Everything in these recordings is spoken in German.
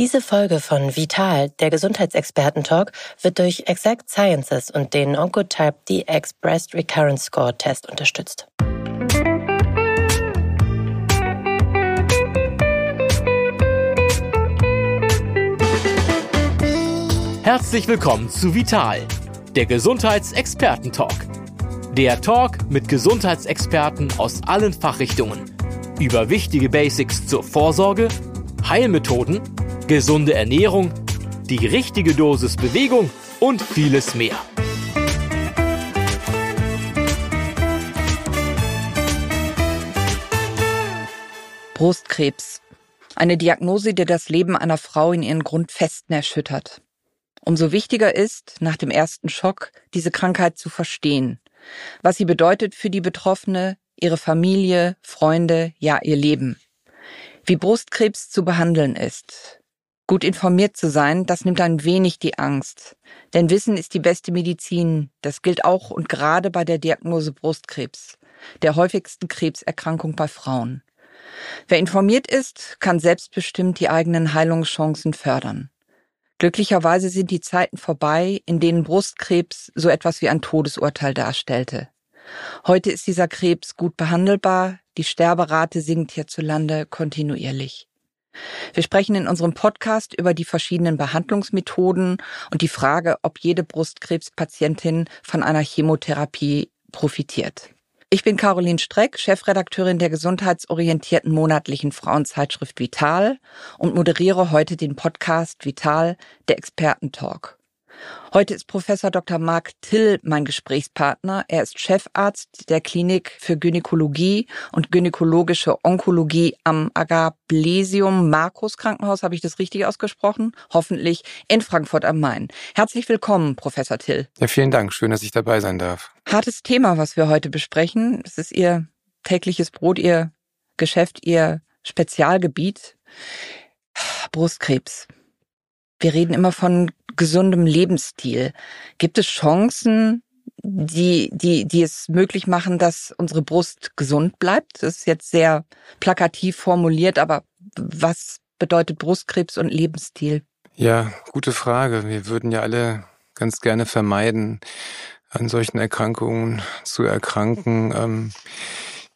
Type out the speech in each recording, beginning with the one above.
Diese Folge von Vital, der Gesundheitsexperten-Talk, wird durch Exact Sciences und den Oncotype DX Breast Recurrence Score Test unterstützt. Herzlich willkommen zu Vital, der Gesundheitsexperten-Talk. Der Talk mit Gesundheitsexperten aus allen Fachrichtungen über wichtige Basics zur Vorsorge, Heilmethoden gesunde Ernährung, die richtige Dosis Bewegung und vieles mehr. Brustkrebs. Eine Diagnose, die das Leben einer Frau in ihren Grundfesten erschüttert. Umso wichtiger ist, nach dem ersten Schock, diese Krankheit zu verstehen. Was sie bedeutet für die Betroffene, ihre Familie, Freunde, ja ihr Leben. Wie Brustkrebs zu behandeln ist. Gut informiert zu sein, das nimmt ein wenig die Angst. Denn Wissen ist die beste Medizin. Das gilt auch und gerade bei der Diagnose Brustkrebs, der häufigsten Krebserkrankung bei Frauen. Wer informiert ist, kann selbstbestimmt die eigenen Heilungschancen fördern. Glücklicherweise sind die Zeiten vorbei, in denen Brustkrebs so etwas wie ein Todesurteil darstellte. Heute ist dieser Krebs gut behandelbar, die Sterberate sinkt hierzulande kontinuierlich. Wir sprechen in unserem Podcast über die verschiedenen Behandlungsmethoden und die Frage, ob jede Brustkrebspatientin von einer Chemotherapie profitiert. Ich bin Caroline Streck, Chefredakteurin der gesundheitsorientierten monatlichen Frauenzeitschrift Vital und moderiere heute den Podcast Vital, der Expertentalk. Heute ist Professor Dr. Marc Till mein Gesprächspartner. Er ist Chefarzt der Klinik für Gynäkologie und gynäkologische Onkologie am Agablesium Markus Krankenhaus. Habe ich das richtig ausgesprochen? Hoffentlich in Frankfurt am Main. Herzlich willkommen, Professor Till. Ja, vielen Dank. Schön, dass ich dabei sein darf. Hartes Thema, was wir heute besprechen. Es ist Ihr tägliches Brot, Ihr Geschäft, Ihr Spezialgebiet. Brustkrebs. Wir reden immer von gesundem Lebensstil. Gibt es Chancen, die, die, die es möglich machen, dass unsere Brust gesund bleibt? Das ist jetzt sehr plakativ formuliert, aber was bedeutet Brustkrebs und Lebensstil? Ja, gute Frage. Wir würden ja alle ganz gerne vermeiden, an solchen Erkrankungen zu erkranken. Ähm,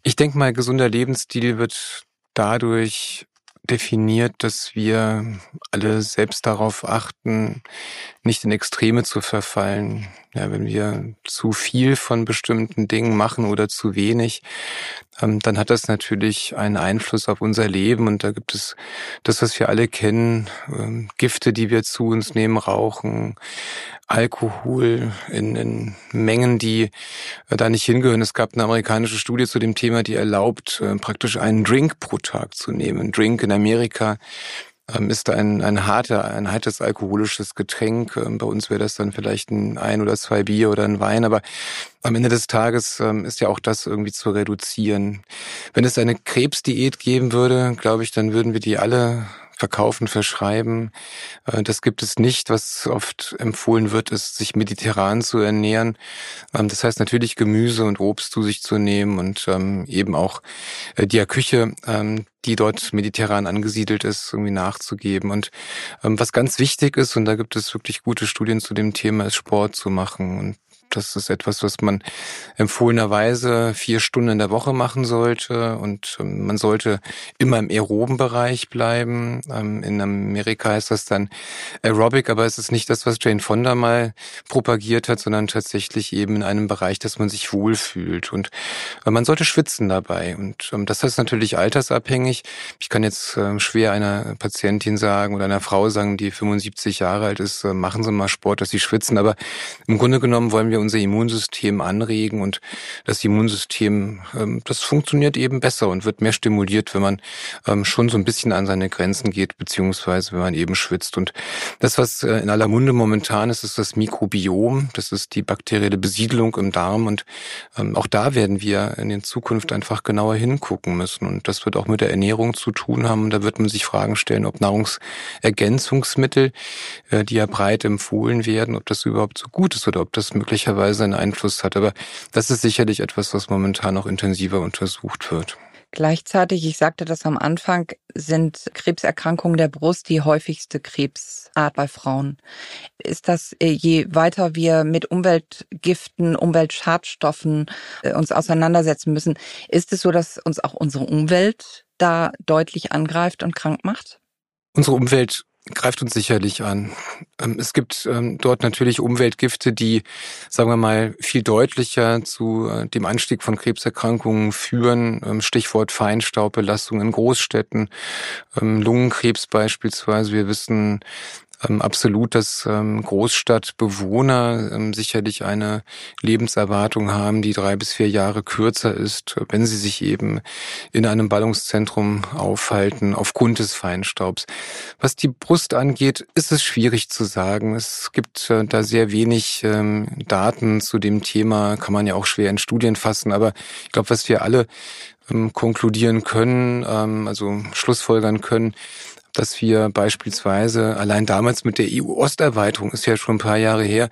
ich denke mal, gesunder Lebensstil wird dadurch definiert, dass wir alle selbst darauf achten, nicht in Extreme zu verfallen. Ja, wenn wir zu viel von bestimmten Dingen machen oder zu wenig, ähm, dann hat das natürlich einen Einfluss auf unser Leben. Und da gibt es das, was wir alle kennen, ähm, Gifte, die wir zu uns nehmen, Rauchen, Alkohol in, in Mengen, die äh, da nicht hingehören. Es gab eine amerikanische Studie zu dem Thema, die erlaubt, äh, praktisch einen Drink pro Tag zu nehmen. Ein Drink in Amerika ist ein, ein harter, ein hartes alkoholisches Getränk. Ähm, bei uns wäre das dann vielleicht ein ein oder zwei Bier oder ein Wein, aber am Ende des Tages ähm, ist ja auch das irgendwie zu reduzieren. Wenn es eine Krebsdiät geben würde, glaube ich, dann würden wir die alle verkaufen, verschreiben. Äh, das gibt es nicht. Was oft empfohlen wird, ist, sich mediterran zu ernähren. Ähm, das heißt natürlich Gemüse und Obst zu sich zu nehmen und ähm, eben auch äh, die Küche, ähm, die dort mediterran angesiedelt ist, irgendwie nachzugeben. Und was ganz wichtig ist, und da gibt es wirklich gute Studien zu dem Thema, ist Sport zu machen. Und das ist etwas, was man empfohlenerweise vier Stunden in der Woche machen sollte und ähm, man sollte immer im aeroben Bereich bleiben. Ähm, in Amerika heißt das dann Aerobic, aber es ist nicht das, was Jane Fonda mal propagiert hat, sondern tatsächlich eben in einem Bereich, dass man sich wohlfühlt und äh, man sollte schwitzen dabei und ähm, das ist natürlich altersabhängig. Ich kann jetzt schwer einer Patientin sagen oder einer Frau sagen, die 75 Jahre alt ist, äh, machen Sie mal Sport, dass Sie schwitzen, aber im Grunde genommen wollen wir unser Immunsystem anregen und das Immunsystem, ähm, das funktioniert eben besser und wird mehr stimuliert, wenn man ähm, schon so ein bisschen an seine Grenzen geht, beziehungsweise wenn man eben schwitzt. Und das, was äh, in aller Munde momentan ist, ist das Mikrobiom. Das ist die bakterielle Besiedlung im Darm und ähm, auch da werden wir in der Zukunft einfach genauer hingucken müssen. Und das wird auch mit der Ernährung zu tun haben. Da wird man sich Fragen stellen, ob Nahrungsergänzungsmittel, äh, die ja breit empfohlen werden, ob das überhaupt so gut ist oder ob das möglicherweise möglicherweise einen Einfluss hat. Aber das ist sicherlich etwas, was momentan noch intensiver untersucht wird. Gleichzeitig, ich sagte das am Anfang, sind Krebserkrankungen der Brust die häufigste Krebsart bei Frauen. Ist das, äh, je weiter wir mit Umweltgiften, Umweltschadstoffen äh, uns auseinandersetzen müssen, ist es so, dass uns auch unsere Umwelt da deutlich angreift und krank macht? Unsere Umwelt greift uns sicherlich an. Ähm, es gibt ähm, dort natürlich Umweltgifte, die, sagen wir mal, viel deutlicher zu äh, dem Anstieg von Krebserkrankungen führen. Ähm, Stichwort Feinstaubbelastung in Großstädten, Lungenkrebs beispielsweise. Wir wissen, ähm, absolut, dass ähm, Großstadtbewohner ähm, sicherlich eine Lebenserwartung haben, die drei bis vier Jahre kürzer ist, wenn sie sich eben in einem Ballungszentrum aufhalten, aufgrund des Feinstaubs. Was die Brust angeht, ist es schwierig zu sagen. Es gibt äh, da sehr wenig ähm, Daten zu dem Thema, kann man ja auch schwer in Studien fassen, aber ich glaube, was wir alle ähm, konkludieren können, ähm, also schlussfolgern können, dass wir beispielsweise allein damals mit der EU-Osterweiterung, ist ja schon ein paar Jahre her,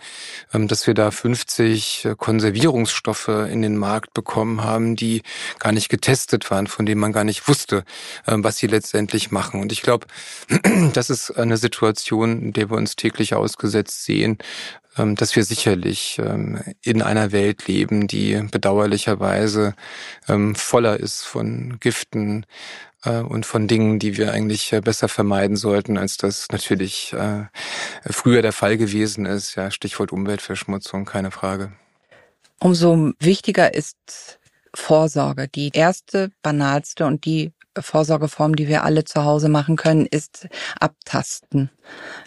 ähm, dass wir da 50 äh, Konservierungsstoffe in den Markt bekommen haben, die gar nicht getestet waren, von denen man gar nicht wusste, ähm, was sie letztendlich machen. Und ich glaube, das ist eine Situation, in der wir uns täglich ausgesetzt sehen, ähm, dass wir sicherlich in einer Welt leben, die bedauerlicherweise voller ist von Giften, und von Dingen, die wir eigentlich äh, besser vermeiden sollten, als das natürlich äh, früher der Fall gewesen ist. Ja, Stichwort Umweltverschmutzung, keine Frage. Umso wichtiger ist Vorsorge. Die erste, banalste und die Vorsorgeform, die wir alle zu Hause machen können, ist Abtasten.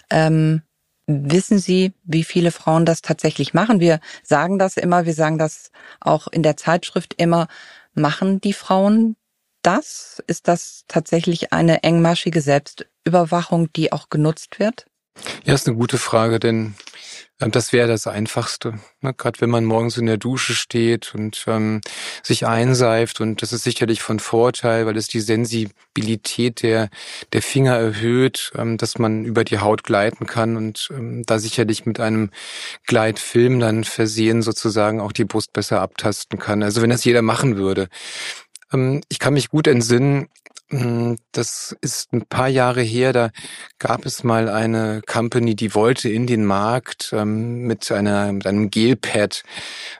Ähm, wissen Sie, wie viele Frauen das tatsächlich machen? Wir sagen das immer, wir sagen das auch in der Zeitschrift immer. Machen die Frauen das? Ist das tatsächlich eine engmaschige Selbstüberwachung, die auch genutzt wird? Ja, ist eine gute Frage, denn äh, das wäre das Einfachste. Ne? Gerade wenn man morgens in der Dusche steht und ähm, sich einseift und das ist sicherlich von Vorteil, weil es die Sensibilität der, der Finger erhöht, ähm, dass man über die Haut gleiten kann und ähm, da sicherlich mit einem Gleitfilm dann versehen sozusagen auch die Brust besser abtasten kann. Also wenn das jeder machen würde, ähm, ich kann mich gut entsinnen, hm, das ist ein paar Jahre her, da gab es mal eine Company, die wollte in den Markt ähm, mit, einer, mit einem Gelpad,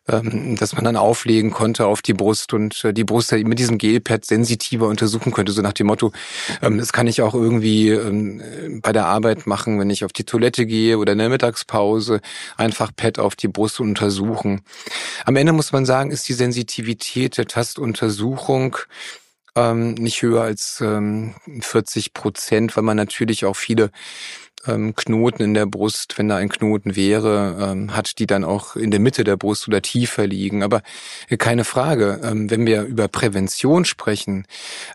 ähm, das man dann auflegen konnte auf die Brust und äh, die Brust mit diesem Gelpad sensitiver untersuchen könnte, so nach dem Motto, ähm, das kann ich auch irgendwie ähm, bei der Arbeit machen, wenn ich auf die Toilette gehe oder in der Mittagspause, einfach Pad auf die Brust untersuchen. Am Ende muss man sagen, ist die Sensitivität der Tastuntersuchung ähm, nicht höher als ähm, 40 Prozent, weil man natürlich auch viele ähm, Knoten in der Brust, wenn da ein Knoten wäre, ähm, hat, die dann auch in der Mitte der Brust oder tiefer liegen. Aber äh, keine Frage, ähm, wenn wir über Prävention sprechen,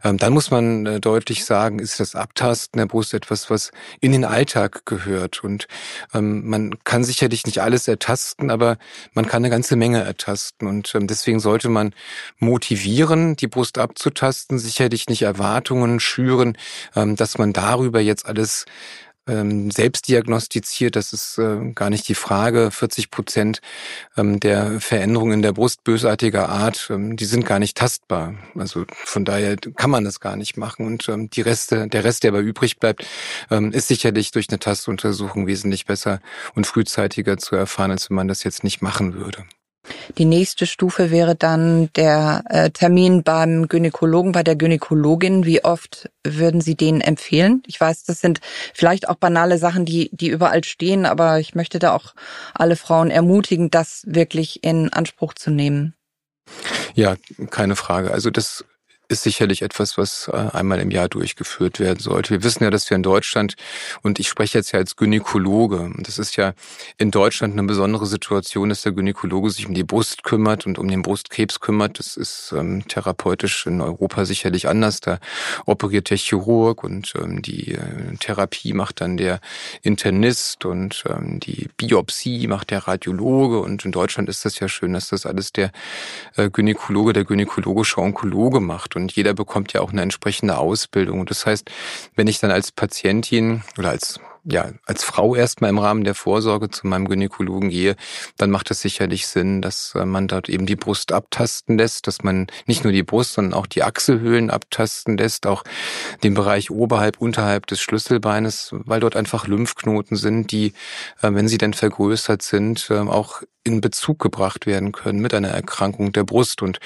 ähm, dann muss man äh, deutlich sagen, ist das Abtasten der Brust etwas, was in den Alltag gehört. Und ähm, man kann sicherlich nicht alles ertasten, aber man kann eine ganze Menge ertasten. Und ähm, deswegen sollte man motivieren, die Brust abzutasten, sicherlich nicht Erwartungen schüren, ähm, dass man darüber jetzt alles ähm, selbst diagnostiziert. Das ist äh, gar nicht die Frage. 40 Prozent ähm, der Veränderungen in der Brust bösartiger Art, ähm, die sind gar nicht tastbar. Also von daher kann man das gar nicht machen. Und ähm, die Reste, der Rest, der aber übrig bleibt, ähm, ist sicherlich durch eine Tastuntersuchung wesentlich besser und frühzeitiger zu erfahren, als wenn man das jetzt nicht machen würde. Die nächste Stufe wäre dann der äh, Termin beim Gynäkologen, bei der Gynäkologin. Wie oft würden Sie den empfehlen? Ich weiß, das sind vielleicht auch banale Sachen, die, die überall stehen, aber ich möchte da auch alle Frauen ermutigen, das wirklich in Anspruch zu nehmen. Ja, keine Frage. Also das ist sicherlich etwas, was äh, einmal im Jahr durchgeführt werden sollte. Wir wissen ja, dass wir in Deutschland, und ich spreche jetzt ja als Gynäkologe, das ist ja in Deutschland eine besondere Situation, dass der Gynäkologe sich um die Brust kümmert und um den Brustkrebs kümmert. Das ist ähm, therapeutisch in Europa sicherlich anders. Da operiert der Chirurg und ähm, die äh, Therapie macht dann der Internist und ähm, die Biopsie macht der Radiologe. Und in Deutschland ist das ja schön, dass das alles der äh, Gynäkologe, der gynäkologische Onkologe macht jeder bekommt ja auch eine entsprechende Ausbildung. Und das heißt, wenn ich dann als Patientin oder als ja als Frau erstmal im Rahmen der Vorsorge zu meinem Gynäkologen gehe, dann macht es sicherlich Sinn, dass äh, man dort eben die Brust abtasten lässt, dass man nicht nur die Brust, sondern auch die Achselhöhlen abtasten lässt, auch den Bereich oberhalb, unterhalb des Schlüsselbeines, weil dort einfach Lymphknoten sind, die, äh, wenn sie denn vergrößert sind, äh, auch in Bezug gebracht werden können mit einer Erkrankung der Brust und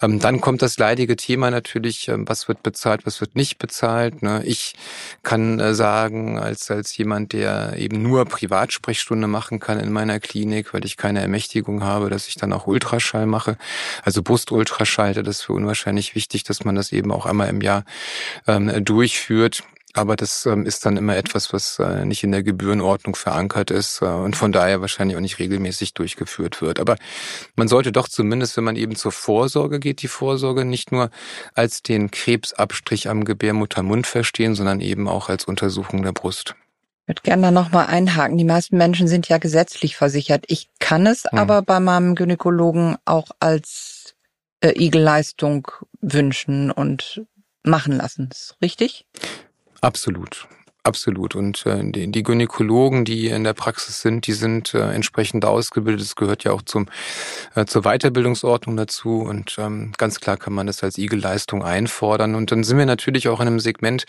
dann kommt das leidige Thema natürlich, ähm, was wird bezahlt, was wird nicht bezahlt. Ne? Ich kann äh, sagen, als, als jemand, der eben nur Privatsprechstunde machen kann in meiner Klinik, weil ich keine Ermächtigung habe, dass ich dann auch Ultraschall mache, also Brustultraschall, das ist für unwahrscheinlich wichtig, dass man das eben auch einmal im Jahr ähm, durchführt. Aber das ähm, ist dann immer etwas, was äh, nicht in der Gebührenordnung verankert ist äh, und von daher wahrscheinlich auch nicht regelmäßig durchgeführt wird. Aber man sollte doch zumindest, wenn man eben zur Vorsorge geht, die Vorsorge nicht nur als den Krebsabstrich am Gebärmuttermund verstehen, sondern eben auch als Untersuchung der Brust. Ich würde gerne da nochmal einhaken. Die meisten Menschen sind ja gesetzlich versichert. Ich kann es hm. aber bei meinem Gynäkologen auch als äh, Igelleistung wünschen und machen lassen. Ist richtig? Absolut. Absolut. Und äh, die, die Gynäkologen, die in der Praxis sind, die sind äh, entsprechend ausgebildet. Das gehört ja auch zum, äh, zur Weiterbildungsordnung dazu. Und ähm, ganz klar kann man das als Igelleistung einfordern. Und dann sind wir natürlich auch in einem Segment,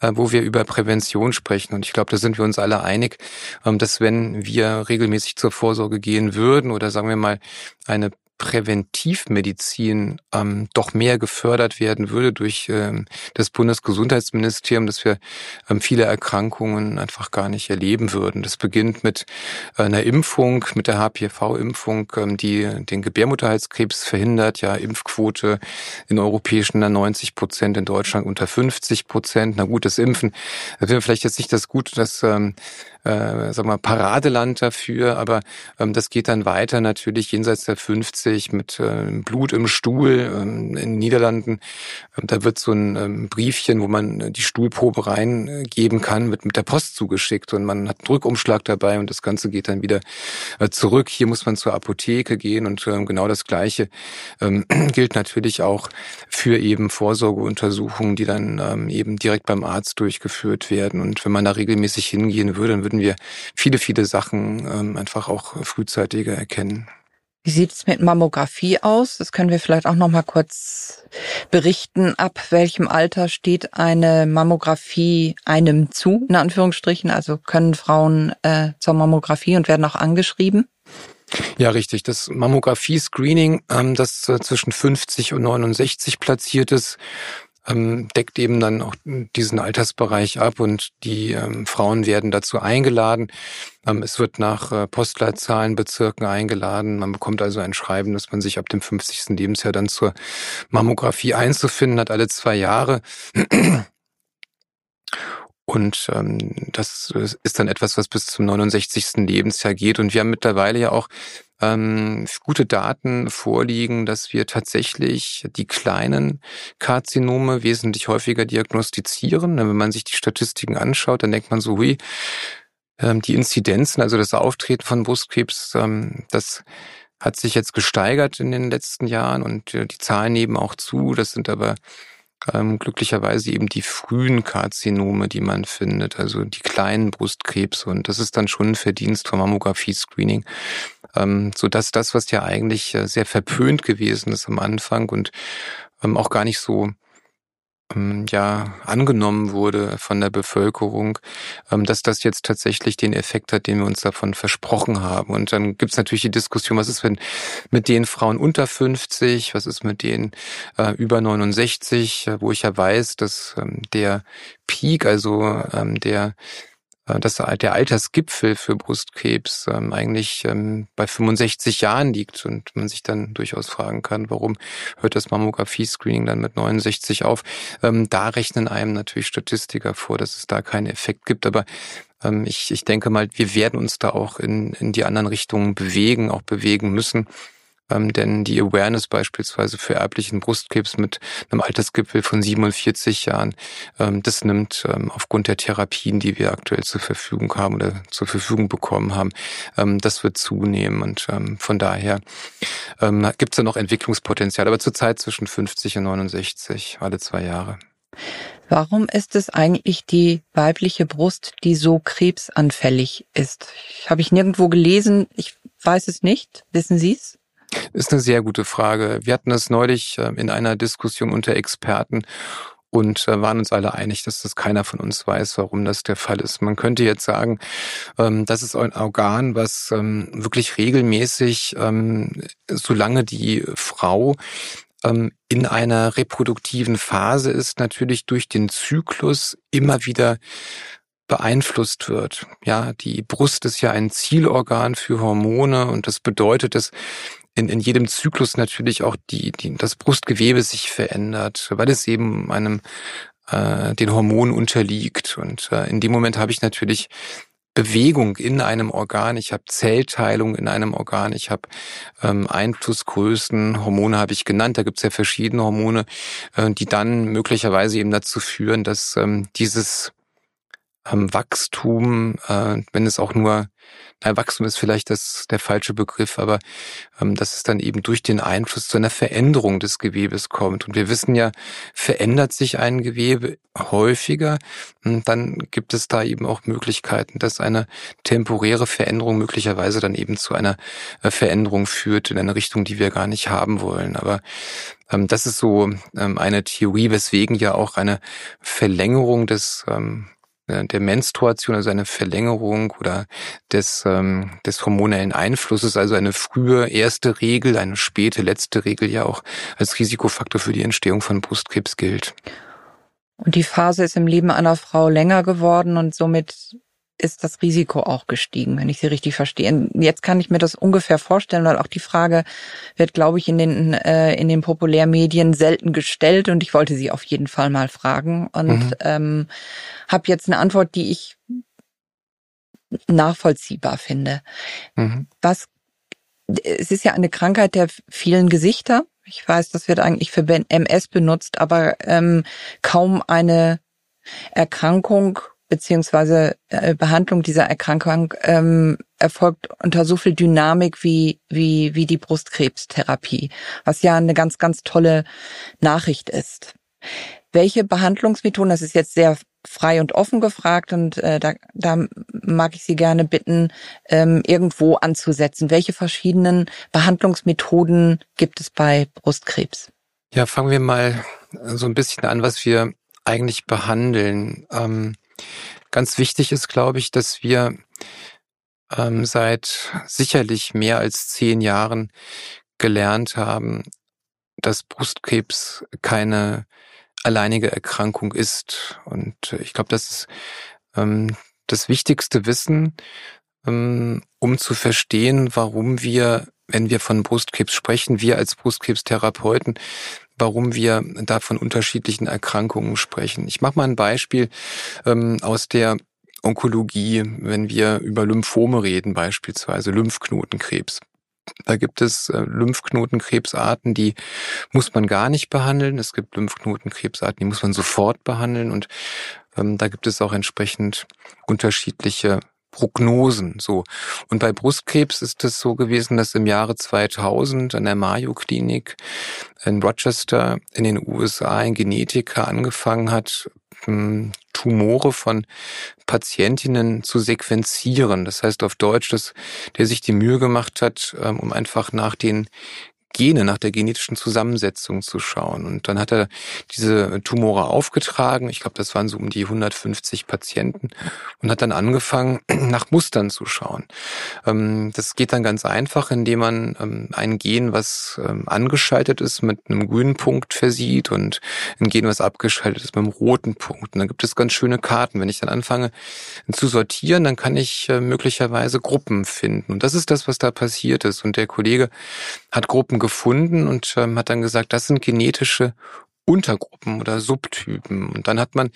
äh, wo wir über Prävention sprechen. Und ich glaube, da sind wir uns alle einig, ähm, dass wenn wir regelmäßig zur Vorsorge gehen würden oder sagen wir mal eine Präventivmedizin ähm, doch mehr gefördert werden würde durch ähm, das Bundesgesundheitsministerium, dass wir ähm, viele Erkrankungen einfach gar nicht erleben würden. Das beginnt mit äh, einer Impfung, mit der HPV-Impfung, ähm, die den Gebärmutterhalskrebs verhindert. Ja, Impfquote in europäischen 90 Prozent, in Deutschland unter 50 Prozent. Na gut, das Impfen, das wäre vielleicht jetzt nicht das Gute, das ähm, äh, sag mal, Paradeland dafür, aber ähm, das geht dann weiter natürlich jenseits der 50 mit äh, Blut im Stuhl ähm, in den Niederlanden. Ähm, da wird so ein ähm, Briefchen, wo man die Stuhlprobe reingeben kann, wird mit der Post zugeschickt und man hat einen Drückumschlag dabei und das Ganze geht dann wieder äh, zurück. Hier muss man zur Apotheke gehen und ähm, genau das Gleiche ähm, gilt natürlich auch für eben Vorsorgeuntersuchungen, die dann ähm, eben direkt beim Arzt durchgeführt werden. Und wenn man da regelmäßig hingehen würde, dann würde würden wir viele, viele Sachen ähm, einfach auch frühzeitiger erkennen. Wie sieht es mit Mammographie aus? Das können wir vielleicht auch noch mal kurz berichten. Ab welchem Alter steht eine Mammographie einem zu, in Anführungsstrichen? Also können Frauen äh, zur Mammographie und werden auch angeschrieben? Ja, richtig. Das Mammographie-Screening, ähm, das äh, zwischen 50 und 69 platziert ist, ähm, deckt eben dann auch diesen Altersbereich ab und die ähm, Frauen werden dazu eingeladen. Ähm, es wird nach äh, Postleitzahlenbezirken eingeladen. Man bekommt also ein Schreiben, dass man sich ab dem 50. Lebensjahr dann zur Mammographie einzufinden hat, alle zwei Jahre. Und ähm, das ist dann etwas, was bis zum 69. Lebensjahr geht. Und wir haben mittlerweile ja auch ähm, gute Daten vorliegen, dass wir tatsächlich die kleinen Karzinome wesentlich häufiger diagnostizieren. Wenn man sich die Statistiken anschaut, dann denkt man so, hui, ähm, die Inzidenzen, also das Auftreten von Brustkrebs, ähm, das hat sich jetzt gesteigert in den letzten Jahren und äh, die Zahlen nehmen auch zu. Das sind aber ähm, glücklicherweise eben die frühen Karzinome, die man findet, also die kleinen Brustkrebse. Und das ist dann schon ein Verdienst vom Mammographie-Screening, ähm, so dass das, was ja eigentlich äh, sehr verpönt gewesen ist am Anfang und ähm, auch gar nicht so ja angenommen wurde von der Bevölkerung, ähm, dass das jetzt tatsächlich den Effekt hat, den wir uns davon versprochen haben. Und dann gibt es natürlich die Diskussion, was ist wenn mit den Frauen unter 50, was ist mit denen äh, über 69, äh, wo ich ja weiß, dass ähm, der Peak, also ähm, der dass der Altersgipfel für Brustkrebs ähm, eigentlich ähm, bei 65 Jahren liegt und man sich dann durchaus fragen kann, warum hört das Mammographie-Screening dann mit 69 auf? Ähm, da rechnen einem natürlich Statistiker vor, dass es da keinen Effekt gibt, aber ähm, ich, ich denke mal, wir werden uns da auch in, in die anderen Richtungen bewegen, auch bewegen müssen. Ähm, denn die Awareness beispielsweise für erblichen Brustkrebs mit einem Altersgipfel von 47 Jahren, ähm, das nimmt ähm, aufgrund der Therapien, die wir aktuell zur Verfügung haben oder zur Verfügung bekommen haben, ähm, das wird zunehmen. Und ähm, von daher ähm, gibt es da noch Entwicklungspotenzial, aber zurzeit zwischen 50 und 69, alle zwei Jahre. Warum ist es eigentlich die weibliche Brust, die so krebsanfällig ist? Habe ich nirgendwo gelesen. Ich weiß es nicht. Wissen Sie es? Ist eine sehr gute Frage. Wir hatten es neulich äh, in einer Diskussion unter Experten und äh, waren uns alle einig, dass das keiner von uns weiß, warum das der Fall ist. Man könnte jetzt sagen, ähm, das ist ein Organ, was ähm, wirklich regelmäßig, ähm, solange die Frau in einer reproduktiven Phase ist, natürlich durch den Zyklus immer wieder beeinflusst wird. Ja, die Brust ist ja ein Zielorgan für Hormone und das bedeutet, dass in, in jedem Zyklus natürlich auch die, die, das Brustgewebe sich verändert, weil es eben einem äh, den Hormonen unterliegt. Und äh, in dem Moment habe ich natürlich Bewegung in einem Organ, ich habe Zellteilung in einem Organ, ich habe ähm, Einflussgrößen, Hormone habe ich genannt, da gibt es ja verschiedene Hormone, äh, die dann möglicherweise eben dazu führen, dass ähm, dieses Wachstum, äh, wenn es auch nur na, Wachstum ist vielleicht das der falsche Begriff, aber ähm, dass es dann eben durch den Einfluss zu einer Veränderung des Gewebes kommt. Und wir wissen ja, verändert sich ein Gewebe häufiger, und dann gibt es da eben auch Möglichkeiten, dass eine temporäre Veränderung möglicherweise dann eben zu einer äh, Veränderung führt in eine Richtung, die wir gar nicht haben wollen. Aber ähm, das ist so ähm, eine Theorie, weswegen ja auch eine Verlängerung des ähm, äh, der Menstruation, also eine Verlängerung oder des, ähm, des hormonellen Einflusses, also eine frühe erste Regel, eine späte letzte Regel ja auch als Risikofaktor für die Entstehung von Brustkrebs gilt. Und die Phase ist im Leben einer Frau länger geworden und somit ist das Risiko auch gestiegen, wenn ich Sie richtig verstehe. Jetzt kann ich mir das ungefähr vorstellen, weil auch die Frage wird, glaube ich, in den äh, in den Populärmedien selten gestellt und ich wollte Sie auf jeden Fall mal fragen und mhm. ähm, habe jetzt eine Antwort, die ich nachvollziehbar finde. Mhm. Was es ist ja eine Krankheit der vielen Gesichter. Ich weiß, das wird eigentlich für MS benutzt, aber ähm, kaum eine Erkrankung beziehungsweise äh, Behandlung dieser Erkrankung ähm, erfolgt unter so viel Dynamik wie, wie, wie die Brustkrebstherapie, was ja eine ganz, ganz tolle Nachricht ist. Welche Behandlungsmethoden, das ist jetzt sehr frei und offen gefragt und äh, da, da mag ich Sie gerne bitten, ähm, irgendwo anzusetzen. Welche verschiedenen Behandlungsmethoden gibt es bei Brustkrebs? Ja, fangen wir mal so ein bisschen an, was wir eigentlich behandeln. Ähm, Ganz wichtig ist, glaube ich, dass wir ähm, seit sicherlich mehr als zehn Jahren gelernt haben, dass Brustkrebs keine alleinige Erkrankung ist. Und ich glaube, das ist ähm, das wichtigste Wissen, ähm, um zu verstehen, warum wir, wenn wir von Brustkrebs sprechen, wir als Brustkrebstherapeuten warum wir da von unterschiedlichen Erkrankungen sprechen. Ich mache mal ein Beispiel ähm, aus der Onkologie, wenn wir über Lymphome reden, beispielsweise Lymphknotenkrebs. Da gibt es äh, Lymphknotenkrebsarten, die muss man gar nicht behandeln. Es gibt Lymphknotenkrebsarten, die muss man sofort behandeln. Und ähm, da gibt es auch entsprechend unterschiedliche Prognosen, so. Und bei Brustkrebs ist es so gewesen, dass im Jahre 2000 an der Mayo Klinik in Rochester in den USA ein Genetiker angefangen hat, hm, Tumore von Patientinnen zu sequenzieren. Das heißt auf Deutsch, dass der sich die Mühe gemacht hat, ähm, um einfach nach den Gene, nach der genetischen Zusammensetzung zu schauen. Und dann hat er diese Tumore aufgetragen. Ich glaube, das waren so um die 150 Patienten und hat dann angefangen, nach Mustern zu schauen. Ähm, das geht dann ganz einfach, indem man ähm, ein Gen, was ähm, angeschaltet ist, mit einem grünen Punkt versieht und ein Gen, was abgeschaltet ist, mit einem roten Punkt. Und dann gibt es ganz schöne Karten. Wenn ich dann anfange zu sortieren, dann kann ich äh, möglicherweise Gruppen finden. Und das ist das, was da passiert ist. Und der Kollege hat Gruppen gefunden und ähm, hat dann gesagt, das sind genetische Untergruppen oder Subtypen. Und dann hat man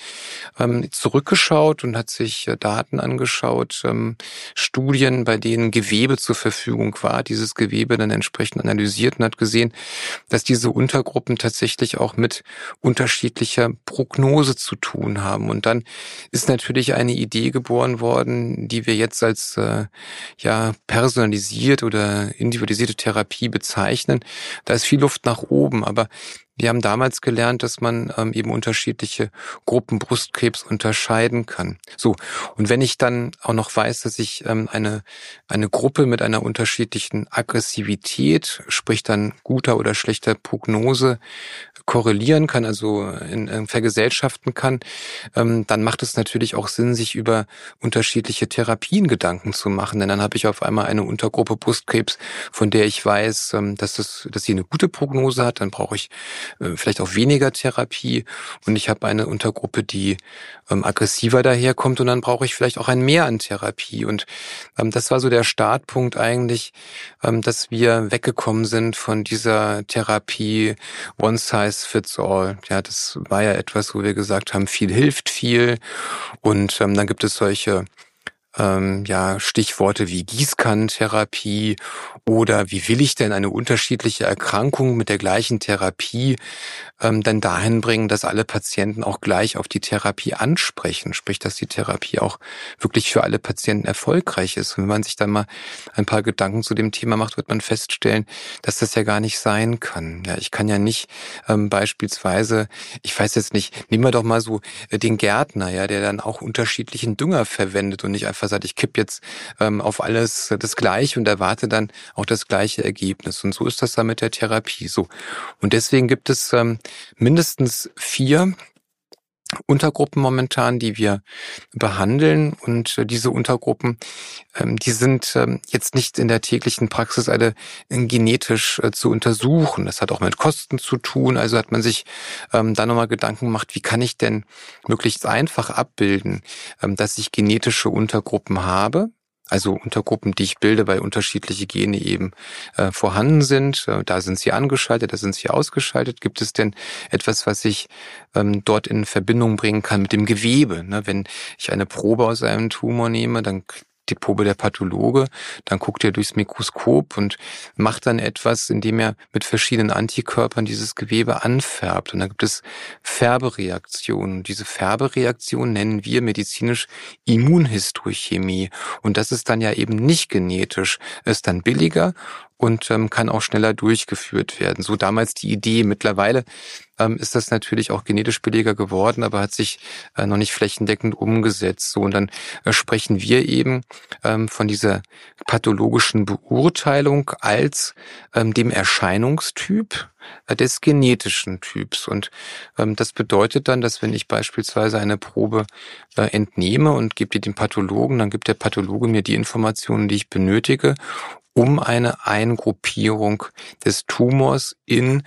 ähm, zurückgeschaut und hat sich äh, Daten angeschaut, ähm, Studien, bei denen Gewebe zur Verfügung war, dieses Gewebe dann entsprechend analysiert und hat gesehen, dass diese Untergruppen tatsächlich auch mit unterschiedlicher Prognose zu tun haben. Und dann ist natürlich eine Idee geboren worden, die wir jetzt als äh, ja personalisiert oder individualisierte Therapie bezeichnen. Da ist viel Luft nach oben, aber Wir haben damals gelernt, dass man ähm, eben unterschiedliche Gruppen Brustkrebs unterscheiden kann. So. Und wenn ich dann auch noch weiß, dass ich ähm, eine, eine Gruppe mit einer unterschiedlichen Aggressivität, sprich dann guter oder schlechter Prognose, korrelieren kann, also in, in vergesellschaften kann, ähm, dann macht es natürlich auch Sinn, sich über unterschiedliche Therapien Gedanken zu machen. Denn dann habe ich auf einmal eine Untergruppe Brustkrebs, von der ich weiß, ähm, dass, es, dass sie eine gute Prognose hat. Dann brauche ich vielleicht auch weniger Therapie. Und ich habe eine Untergruppe, die ähm, aggressiver daherkommt. Und dann brauche ich vielleicht auch ein Mehr an Therapie. Und ähm, das war so der Startpunkt eigentlich, ähm, dass wir weggekommen sind von dieser Therapie One Size fits all. Ja, das war ja etwas, wo wir gesagt haben, viel hilft viel. Und dann gibt es solche ähm, ja, Stichworte wie Gießkannentherapie oder wie will ich denn eine unterschiedliche Erkrankung mit der gleichen Therapie ähm, dann dahin bringen, dass alle Patienten auch gleich auf die Therapie ansprechen, sprich, dass die Therapie auch wirklich für alle Patienten erfolgreich ist. Und wenn man sich dann mal ein paar Gedanken zu dem Thema macht, wird man feststellen, dass das ja gar nicht sein kann. Ja, ich kann ja nicht ähm, beispielsweise, ich weiß jetzt nicht, nehmen wir doch mal so äh, den Gärtner, ja, der dann auch unterschiedlichen Dünger verwendet und nicht einfach sagt, ich kipp jetzt ähm, auf alles das Gleiche und erwarte dann auch das gleiche Ergebnis. Und so ist das dann mit der Therapie so. Und deswegen gibt es ähm, mindestens vier Untergruppen momentan, die wir behandeln. Und äh, diese Untergruppen, ähm, die sind ähm, jetzt nicht in der täglichen Praxis alle äh, genetisch äh, zu untersuchen. Das hat auch mit Kosten zu tun. Also hat man sich ähm, da nochmal Gedanken gemacht, wie kann ich denn möglichst einfach abbilden, dass ich genetische Untergruppen habe also Untergruppen, die ich bilde, weil unterschiedliche Gene eben äh, vorhanden sind. Äh, da sind sie angeschaltet, da sind sie ausgeschaltet. Gibt es denn etwas, was ich ähm, dort in Verbindung bringen kann mit dem Gewebe? Ne? Wenn ich eine Probe aus einem Tumor nehme, dann die Probe der Pathologe, dann guckt er durchs Mikroskop und macht dann etwas, indem er mit verschiedenen Antikörpern dieses Gewebe anfärbt. Und dann gibt es Färbereaktionen. Diese Färbereaktionen nennen wir medizinisch Immunhistochemie. Und das ist dann ja eben nicht genetisch, ist dann billiger und ähm, kann auch schneller durchgeführt werden. So damals die Idee. Mittlerweile ist das natürlich auch genetisch billiger geworden, aber hat sich äh, noch nicht flächendeckend umgesetzt. So und dann äh, sprechen wir eben ähm, von dieser pathologischen Beurteilung als ähm, dem Erscheinungstyp äh, des genetischen Typs. Und ähm, das bedeutet dann, dass wenn ich beispielsweise eine Probe äh, entnehme und gebe die dem Pathologen, dann gibt der Pathologe mir die Informationen, die ich benötige, um eine Eingruppierung des Tumors in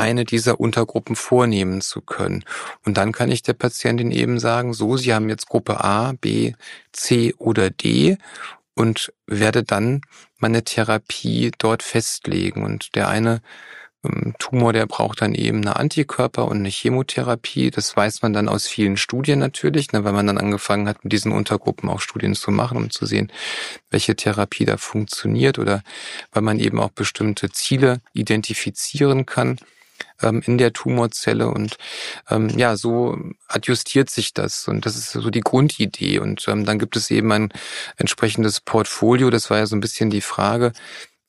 eine dieser Untergruppen vornehmen zu können. Und dann kann ich der Patientin eben sagen, so, Sie haben jetzt Gruppe A, B, C oder D und werde dann meine Therapie dort festlegen. Und der eine ähm, Tumor, der braucht dann eben eine Antikörper und eine Chemotherapie. Das weiß man dann aus vielen Studien natürlich, ne, weil man dann angefangen hat, mit diesen Untergruppen auch Studien zu machen, um zu sehen, welche Therapie da funktioniert oder weil man eben auch bestimmte Ziele identifizieren kann ähm, in der Tumorzelle und ähm, ja, so adjustiert sich das und das ist so die Grundidee und ähm, dann gibt es eben ein entsprechendes Portfolio, das war ja so ein bisschen die Frage,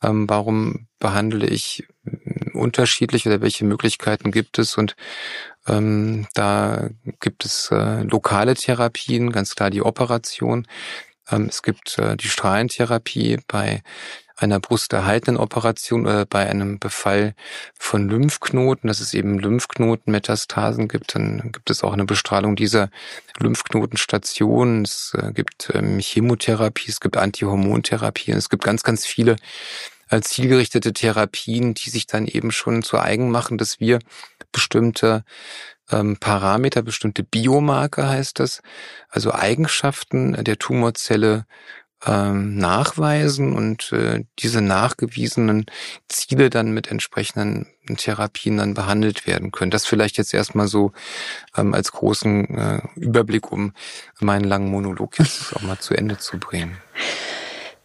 ähm, warum behandle ich unterschiedlich oder welche Möglichkeiten gibt es? Und ähm, da gibt es äh, lokale Therapien, ganz klar die Operation. Ähm, es gibt äh, die Strahlentherapie bei einer brusterhaltenden Operation oder bei einem Befall von Lymphknoten, dass es eben Lymphknotenmetastasen gibt, dann gibt es auch eine Bestrahlung dieser Lymphknotenstationen. Es äh, gibt ähm, Chemotherapie, es gibt Antihormontherapie, es gibt ganz, ganz viele zielgerichtete Therapien, die sich dann eben schon zu eigen machen, dass wir bestimmte ähm, Parameter, bestimmte Biomarker heißt das, also Eigenschaften der Tumorzelle ähm, nachweisen und äh, diese nachgewiesenen Ziele dann mit entsprechenden Therapien dann behandelt werden können. Das vielleicht jetzt erstmal so ähm, als großen äh, Überblick, um meinen langen Monolog jetzt auch mal zu Ende zu bringen.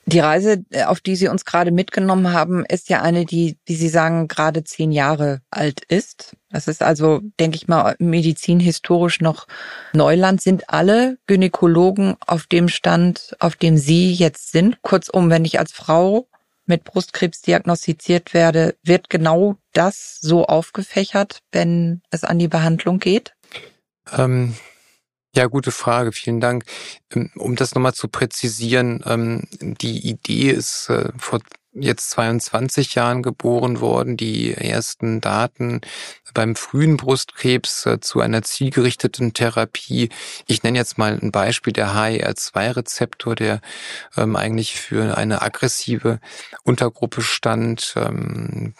Die Reise, äh, auf die Sie uns gerade mitgenommen haben, ist ja eine, die, wie Sie sagen, gerade zehn Jahre alt ist. Das ist also, denke ich mal, medizinhistorisch noch Neuland. Sind alle Gynäkologen auf dem Stand, auf dem Sie jetzt sind? Kurzum, wenn ich als Frau mit Brustkrebs diagnostiziert werde, wird genau das so aufgefächert, wenn es an die Behandlung geht? Ähm, ja, gute Frage. Vielen Dank. Ähm, um das nochmal zu präzisieren, ähm, die Idee ist äh, vor jetzt 22 Jahren geboren worden. Die ersten Daten beim frühen Brustkrebs äh, zu einer zielgerichteten Therapie. Ich nenne jetzt mal ein Beispiel der HER2-Rezeptor, der ähm, eigentlich für eine aggressive Untergruppe stand. Ähm,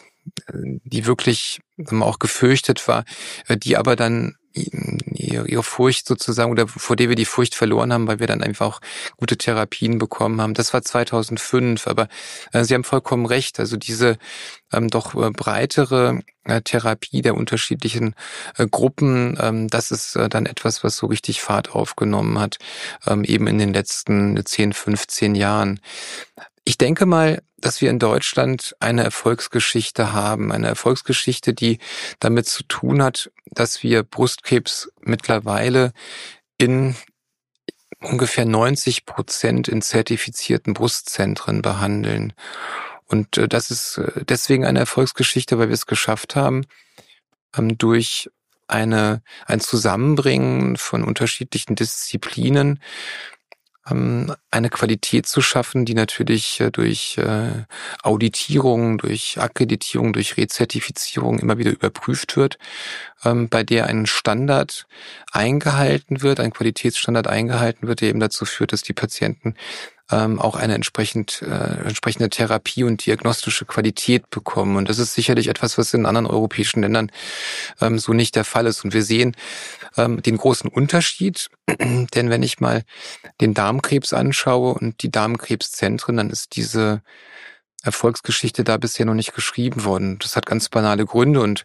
die wirklich auch gefürchtet war, äh, die aber dann ihre, Furcht sozusagen oder vor der wir die Furcht verloren haben, weil wir dann einfach auch gute Therapien bekommen haben. Das war 2005, aber äh, Sie haben vollkommen recht. Also diese ähm, doch äh, breitere äh, Therapie der unterschiedlichen äh, Gruppen, ähm, das ist äh, dann etwas, was so richtig Fahrt aufgenommen hat, ähm, eben in den letzten 10, 15 Jahren. Ich denke mal, dass wir in Deutschland eine Erfolgsgeschichte haben, eine Erfolgsgeschichte, die damit zu tun hat, dass wir Brustkrebs mittlerweile in ungefähr 90 Prozent in zertifizierten Brustzentren behandeln. Und äh, das ist äh, deswegen eine Erfolgsgeschichte, weil wir es geschafft haben, ähm, durch eine, ein Zusammenbringen von unterschiedlichen Disziplinen eine Qualität zu schaffen, die natürlich äh, durch äh, Auditierung, durch Akkreditierung, durch Rezertifizierung immer wieder überprüft wird, ähm, bei der ein Standard eingehalten wird, ein Qualitätsstandard eingehalten wird, der eben dazu führt, dass die Patienten ähm, auch eine entsprechend, äh, entsprechende Therapie und diagnostische Qualität bekommen. Und das ist sicherlich etwas, was in anderen europäischen Ländern ähm, so nicht der Fall ist. Und wir sehen ähm, den großen Unterschied, denn wenn ich mal den Darmkrebs anschaue und die Darmkrebszentren, dann ist diese Erfolgsgeschichte da bisher noch nicht geschrieben worden. Das hat ganz banale Gründe und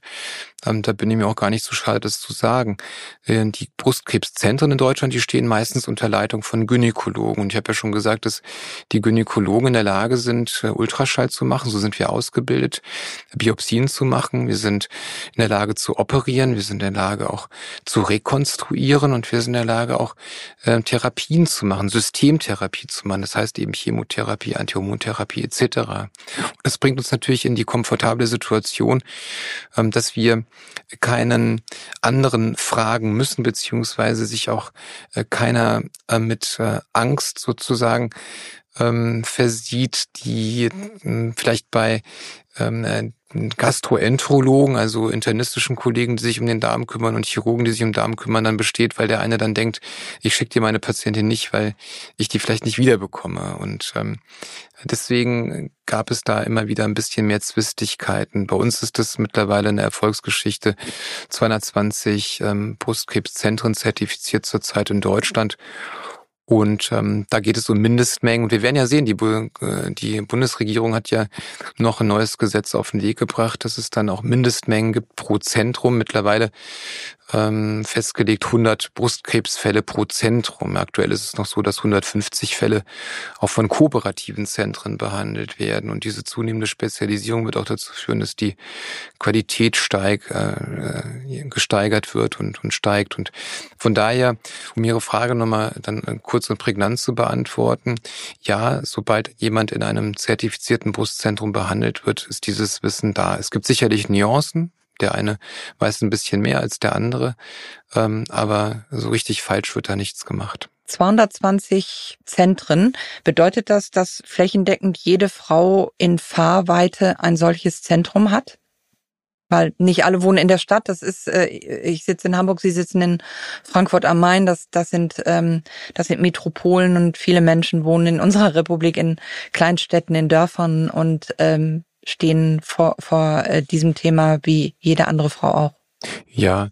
ähm, da bin ich mir auch gar nicht so schade, das zu sagen. Äh, die Brustkrebszentren in Deutschland, die stehen meistens unter Leitung von Gynäkologen. Und ich habe ja schon gesagt, dass die Gynäkologen in der Lage sind, äh, Ultraschall zu machen. So sind wir ausgebildet, Biopsien zu machen. Wir sind in der Lage zu operieren. Wir sind in der Lage auch zu rekonstruieren und wir sind in der Lage auch äh, Therapien zu machen, Systemtherapie zu machen. Das heißt eben Chemotherapie, Antihormontherapie etc. Das bringt uns natürlich in die komfortable Situation, ähm, dass wir keinen anderen fragen müssen, beziehungsweise sich auch äh, keiner äh, mit äh, Angst sozusagen ähm, versieht, die vielleicht bei ähm, Gastroenterologen, also internistischen Kollegen, die sich um den Darm kümmern und Chirurgen, die sich um den Darm kümmern, dann besteht, weil der eine dann denkt, ich schicke dir meine Patientin nicht, weil ich die vielleicht nicht wiederbekomme. Und ähm, deswegen gab es da immer wieder ein bisschen mehr Zwistigkeiten. Bei uns ist das mittlerweile eine Erfolgsgeschichte. 220 ähm, Brustkrebszentren zertifiziert zurzeit in Deutschland. Und ähm, da geht es um Mindestmengen. Und wir werden ja sehen, die, äh, die Bundesregierung hat ja noch ein neues Gesetz auf den Weg gebracht, dass es dann auch Mindestmengen gibt pro Zentrum. Mittlerweile ähm, festgelegt 100 Brustkrebsfälle pro Zentrum. Aktuell ist es noch so, dass 150 Fälle auch von kooperativen Zentren behandelt werden. Und diese zunehmende Spezialisierung wird auch dazu führen, dass die Qualität steig, äh, gesteigert wird und, und steigt. Und von daher, um Ihre Frage nochmal dann kurz und prägnant zu beantworten, ja, sobald jemand in einem zertifizierten Brustzentrum behandelt wird, ist dieses Wissen da. Es gibt sicherlich Nuancen, der eine weiß ein bisschen mehr als der andere, ähm, aber so richtig falsch wird da nichts gemacht. 220 Zentren. Bedeutet das, dass flächendeckend jede Frau in Fahrweite ein solches Zentrum hat? Weil nicht alle wohnen in der Stadt. Das ist, äh, ich sitze in Hamburg, Sie sitzen in Frankfurt am Main. Das, das sind, ähm, das sind Metropolen und viele Menschen wohnen in unserer Republik in Kleinstädten, in Dörfern und ähm, stehen vor, vor äh, diesem Thema wie jede andere Frau auch. Ja,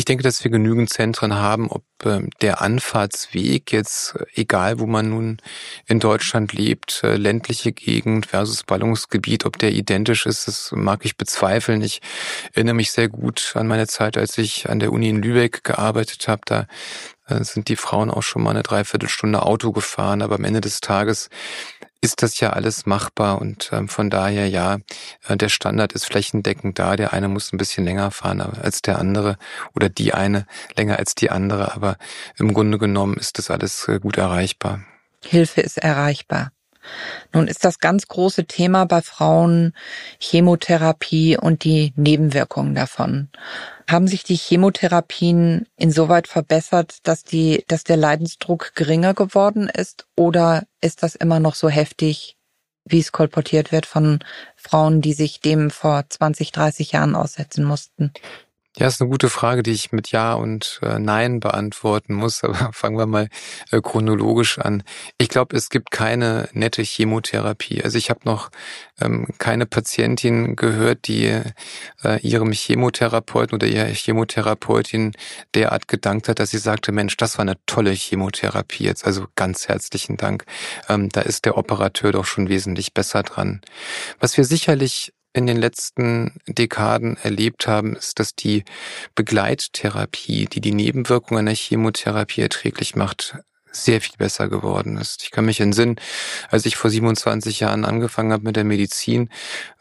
ich denke, dass wir genügend Zentren haben, ob äh, der Anfahrtsweg jetzt, äh, egal wo man nun in Deutschland lebt, äh, ländliche Gegend versus Ballungsgebiet, ob der identisch ist, das mag ich bezweifeln. Ich erinnere mich sehr gut an meine Zeit, als ich an der Uni in Lübeck gearbeitet habe. Da äh, sind die Frauen auch schon mal eine Dreiviertelstunde Auto gefahren, aber am Ende des Tages ist das ja alles machbar und ähm, von daher ja, äh, der Standard ist flächendeckend da. Der eine muss ein bisschen länger fahren als der andere oder die eine länger als die andere, aber im Grunde genommen ist das alles äh, gut erreichbar. Hilfe ist erreichbar. Nun ist das ganz große Thema bei Frauen Chemotherapie und die Nebenwirkungen davon. Haben sich die Chemotherapien insoweit verbessert, dass die, dass der Leidensdruck geringer geworden ist oder ist das immer noch so heftig, wie es kolportiert wird von Frauen, die sich dem vor 20, 30 Jahren aussetzen mussten? Ja, ist eine gute Frage, die ich mit Ja und äh, Nein beantworten muss. Aber fangen wir mal äh, chronologisch an. Ich glaube, es gibt keine nette Chemotherapie. Also ich habe noch ähm, keine Patientin gehört, die äh, ihrem Chemotherapeuten oder ihrer Chemotherapeutin derart gedankt hat, dass sie sagte, Mensch, das war eine tolle Chemotherapie jetzt. Also ganz herzlichen Dank. Ähm, da ist der Operateur doch schon wesentlich besser dran. Was wir sicherlich in den letzten Dekaden erlebt haben, ist, dass die Begleittherapie, die die Nebenwirkung einer Chemotherapie erträglich macht, sehr viel besser geworden ist. Ich kann mich entsinnen, als ich vor 27 Jahren angefangen habe mit der Medizin,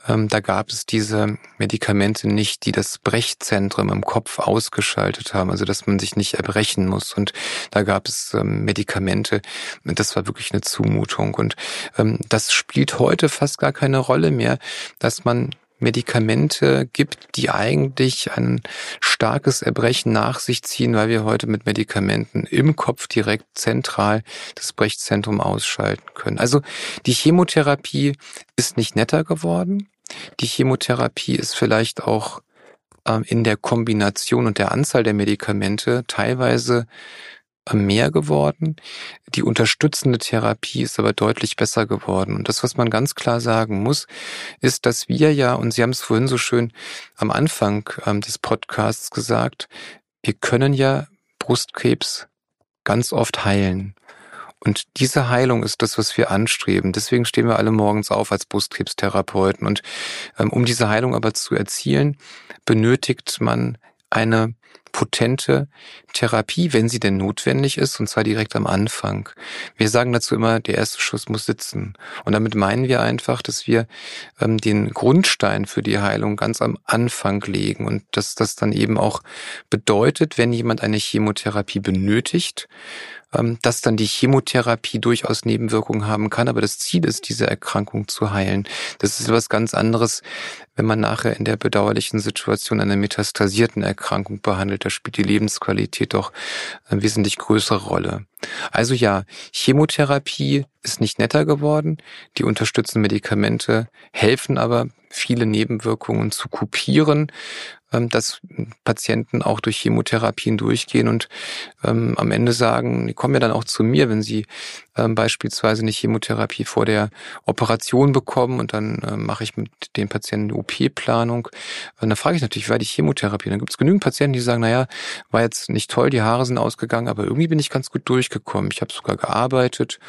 ähm, da gab es diese Medikamente nicht, die das Brechzentrum im Kopf ausgeschaltet haben, also dass man sich nicht erbrechen muss. Und da gab es ähm, Medikamente, das war wirklich eine Zumutung. Und ähm, das spielt heute fast gar keine Rolle mehr, dass man Medikamente gibt, die eigentlich ein starkes Erbrechen nach sich ziehen, weil wir heute mit Medikamenten im Kopf direkt zentral das Brechzentrum ausschalten können. Also die Chemotherapie ist nicht netter geworden. Die Chemotherapie ist vielleicht auch ähm, in der Kombination und der Anzahl der Medikamente teilweise mehr geworden. Die unterstützende Therapie ist aber deutlich besser geworden. Und das, was man ganz klar sagen muss, ist, dass wir ja, und Sie haben es vorhin so schön am Anfang ähm, des Podcasts gesagt, wir können ja Brustkrebs ganz oft heilen. Und diese Heilung ist das, was wir anstreben. Deswegen stehen wir alle morgens auf als Brustkrebstherapeuten. Und ähm, um diese Heilung aber zu erzielen, benötigt man eine potente Therapie, wenn sie denn notwendig ist, und zwar direkt am Anfang. Wir sagen dazu immer, der erste Schuss muss sitzen. Und damit meinen wir einfach, dass wir ähm, den Grundstein für die Heilung ganz am Anfang legen und dass das dann eben auch bedeutet, wenn jemand eine Chemotherapie benötigt, ähm, dass dann die Chemotherapie durchaus Nebenwirkungen haben kann, aber das Ziel ist, diese Erkrankung zu heilen. Das ist was ganz anderes, wenn man nachher in der bedauerlichen Situation einer metastasierten Erkrankung behandelt. Da spielt die Lebensqualität doch eine wesentlich größere Rolle. Also ja, Chemotherapie ist nicht netter geworden. Die unterstützenden Medikamente helfen aber, viele Nebenwirkungen zu kopieren. Ähm, dass Patienten auch durch Chemotherapien durchgehen und ähm, am Ende sagen, die kommen ja dann auch zu mir, wenn sie ähm, beispielsweise eine Chemotherapie vor der Operation bekommen und dann äh, mache ich mit den Patienten eine OP-Planung. Und dann frage ich natürlich, war die Chemotherapie? Dann gibt es genügend Patienten, die sagen, naja, war jetzt nicht toll, die Haare sind ausgegangen, aber irgendwie bin ich ganz gut durchgekommen. Ich habe sogar gearbeitet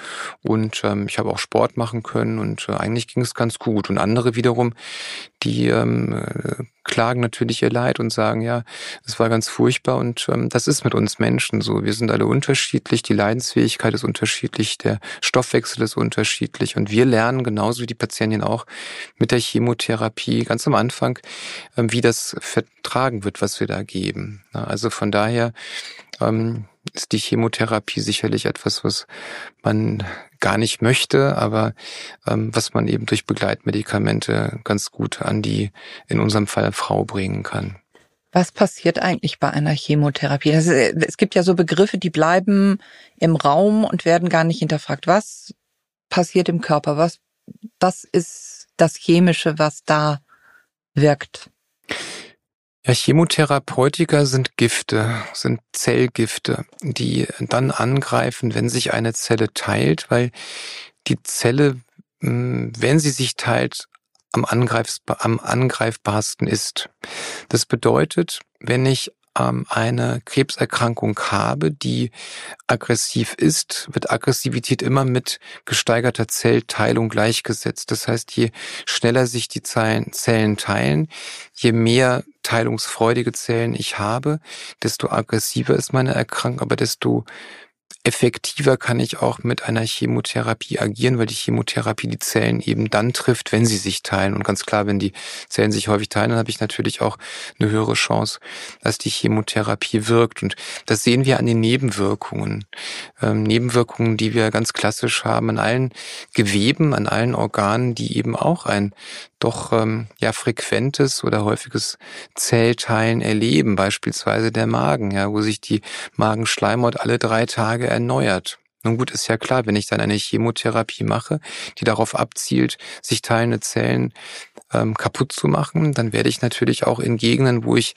und ähm, ich habe auch Sport machen können und äh, eigentlich ging es ganz gut. Und andere wiederum, die ähm, äh, klagen natürlich ihr Leid und sagen, ja, es war ganz furchtbar und ähm, das ist mit uns Menschen so. Wir sind alle unterschiedlich, die Leidensfähigkeit ist unterschiedlich, der Stoffwechsel ist unterschiedlich und wir lernen genauso wie die Patientin auch mit der Chemotherapie ganz am Anfang, ähm, wie das vertragen wird, was wir da geben. Also von daher ähm, ist die Chemotherapie sicherlich etwas, was man gar nicht möchte, aber ähm, was man eben durch Begleitmedikamente ganz gut an die, in unserem Fall Frau bringen kann. Was passiert eigentlich bei einer Chemotherapie? Ist, es gibt ja so Begriffe, die bleiben im Raum und werden gar nicht hinterfragt. Was passiert im Körper? Was, was ist das Chemische, was da wirkt? Ja, Chemotherapeutika sind Gifte, sind Zellgifte, die dann angreifen, wenn sich eine Zelle teilt, weil die Zelle, hm, wenn sie sich teilt, am, am angreifbarsten ist. Das bedeutet, wenn ich ähm, eine Krebserkrankung habe, die aggressiv ist, wird Aggressivität immer mit gesteigerter Zellteilung gleichgesetzt. Das heißt, je schneller sich die Zellen teilen, je mehr teilungsfreudige Zellen ich habe, desto aggressiver ist meine Erkrankung, aber desto effektiver kann ich auch mit einer Chemotherapie agieren, weil die Chemotherapie die Zellen eben dann trifft, wenn sie sich teilen. Und ganz klar, wenn die Zellen sich häufig teilen, dann habe ich natürlich auch eine höhere Chance, dass die Chemotherapie wirkt. Und das sehen wir an den Nebenwirkungen. Ähm, Nebenwirkungen, die wir ganz klassisch haben an allen Geweben, an allen Organen, die eben auch ein doch ähm, ja frequentes oder häufiges Zellteilen erleben, beispielsweise der Magen, ja, wo sich die Magenschleimhaut alle drei Tage erneuert. Nun gut, ist ja klar, wenn ich dann eine Chemotherapie mache, die darauf abzielt, sich teilende Zellen ähm, kaputt zu machen, dann werde ich natürlich auch in Gegenden, wo ich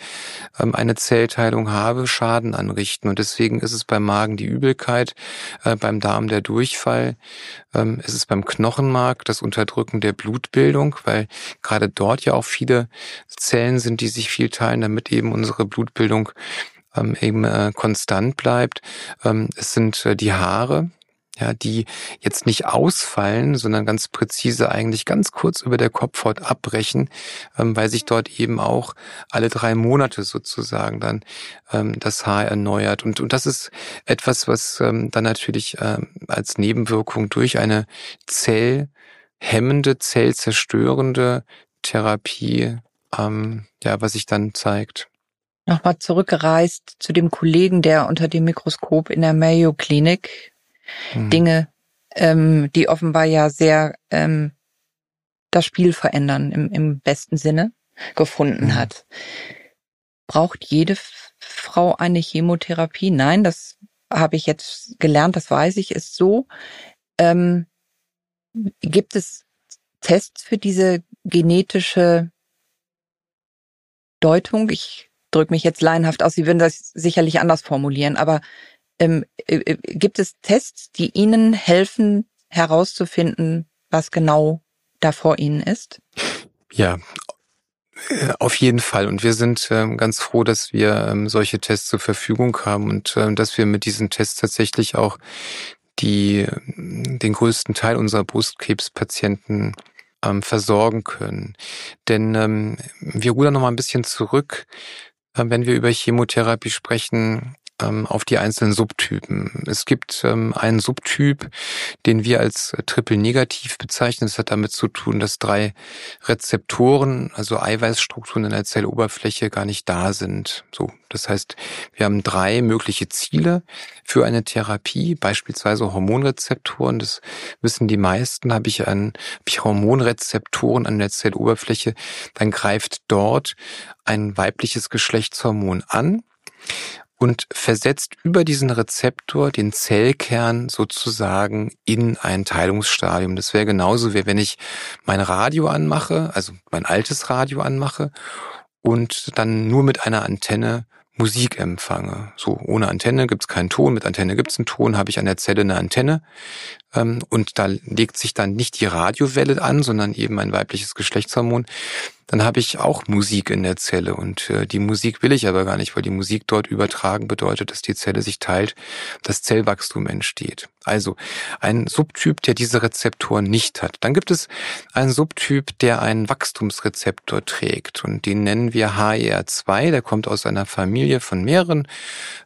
ähm, eine Zellteilung habe, Schaden anrichten. Und deswegen ist es beim Magen die Übelkeit, äh, beim Darm der Durchfall, ähm, ist es beim Knochenmark das Unterdrücken der Blutbildung, weil gerade dort ja auch viele Zellen sind, die sich viel teilen, damit eben unsere Blutbildung ähm, eben äh, konstant bleibt. Ähm, es sind äh, die Haare, ja, die jetzt nicht ausfallen, sondern ganz präzise eigentlich ganz kurz über der Kopfhaut abbrechen, ähm, weil sich dort eben auch alle drei Monate sozusagen dann ähm, das Haar erneuert. Und, und das ist etwas, was ähm, dann natürlich ähm, als Nebenwirkung durch eine zellhemmende, zellzerstörende Therapie, ähm, ja, was sich dann zeigt nochmal zurückgereist zu dem Kollegen, der unter dem Mikroskop in der Mayo Klinik mhm. Dinge, ähm, die offenbar ja sehr ähm, das Spiel verändern im, im besten Sinne gefunden mhm. hat. Braucht jede Frau eine Chemotherapie? Nein, das habe ich jetzt gelernt, das weiß ich, ist so. Ähm, gibt es Tests für diese genetische Deutung? Ich drücke mich jetzt laienhaft aus, Sie würden das sicherlich anders formulieren, aber ähm, äh, äh, gibt es Tests, die Ihnen helfen herauszufinden, was genau da vor Ihnen ist? Ja, äh, auf jeden Fall. Und wir sind ähm, ganz froh, dass wir ähm, solche Tests zur Verfügung haben und ähm, dass wir mit diesen Tests tatsächlich auch die, den größten Teil unserer Brustkrebspatienten versorgen können. Denn wir rudern noch mal ein bisschen zurück wenn wir über Chemotherapie sprechen, ähm, auf die einzelnen Subtypen. Es gibt ähm, einen Subtyp, den wir als Triple-Negativ bezeichnen. Das hat damit zu tun, dass drei Rezeptoren, also Eiweißstrukturen in der Zelloberfläche gar nicht da sind. So, das heißt, wir haben drei mögliche Ziele für eine Therapie, beispielsweise Hormonrezeptoren. Das wissen die meisten. Habe ich, ein, habe ich Hormonrezeptoren an der Zelloberfläche, dann greift dort ein weibliches Geschlechtshormon an und versetzt über diesen Rezeptor den Zellkern sozusagen in ein Teilungsstadium. Das wäre genauso wie wenn ich mein Radio anmache, also mein altes Radio anmache und dann nur mit einer Antenne Musik empfange. So, ohne Antenne gibt's keinen Ton, mit Antenne gibt's einen Ton, habe ich an der Zelle eine Antenne ähm, und da legt sich dann nicht die Radiowelle an, sondern eben ein weibliches Geschlechtshormon dann habe ich auch Musik in der Zelle und äh, die Musik will ich aber gar nicht, weil die Musik dort übertragen bedeutet, dass die Zelle sich teilt, das Zellwachstum entsteht. Also ein Subtyp, der diese Rezeptoren nicht hat. Dann gibt es einen Subtyp, der einen Wachstumsrezeptor trägt und den nennen wir HER2. Der kommt aus einer Familie von mehreren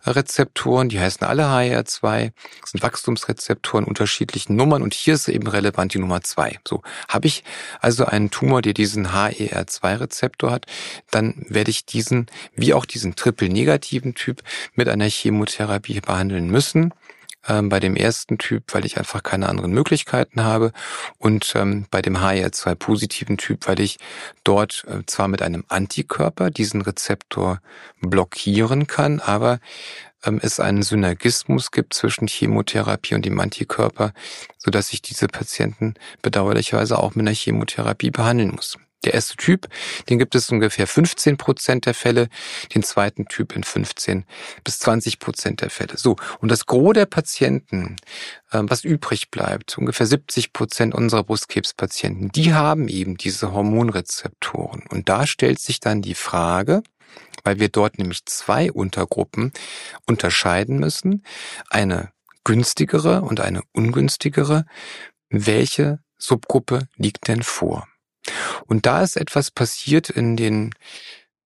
Rezeptoren, die heißen alle HER2, das sind Wachstumsrezeptoren unterschiedlichen Nummern und hier ist eben relevant die Nummer zwei. So habe ich also einen Tumor, der diesen HER2 HER2-Rezeptor hat, dann werde ich diesen, wie auch diesen triple-negativen Typ, mit einer Chemotherapie behandeln müssen ähm, bei dem ersten Typ, weil ich einfach keine anderen Möglichkeiten habe und ähm, bei dem HER2-positiven Typ, weil ich dort äh, zwar mit einem Antikörper diesen Rezeptor blockieren kann, aber ähm, es einen Synergismus gibt zwischen Chemotherapie und dem Antikörper, so dass ich diese Patienten bedauerlicherweise auch mit einer Chemotherapie behandeln muss. Der erste Typ, den gibt es ungefähr 15 Prozent der Fälle, den zweiten Typ in 15 bis 20 Prozent der Fälle. So, und das Gros der Patienten, ähm, was übrig bleibt, ungefähr 70 Prozent unserer Brustkrebspatienten, die haben eben diese Hormonrezeptoren. Und da stellt sich dann die Frage, weil wir dort nämlich zwei Untergruppen unterscheiden müssen, eine günstigere und eine ungünstigere, welche Subgruppe liegt denn vor? Und da ist etwas passiert in den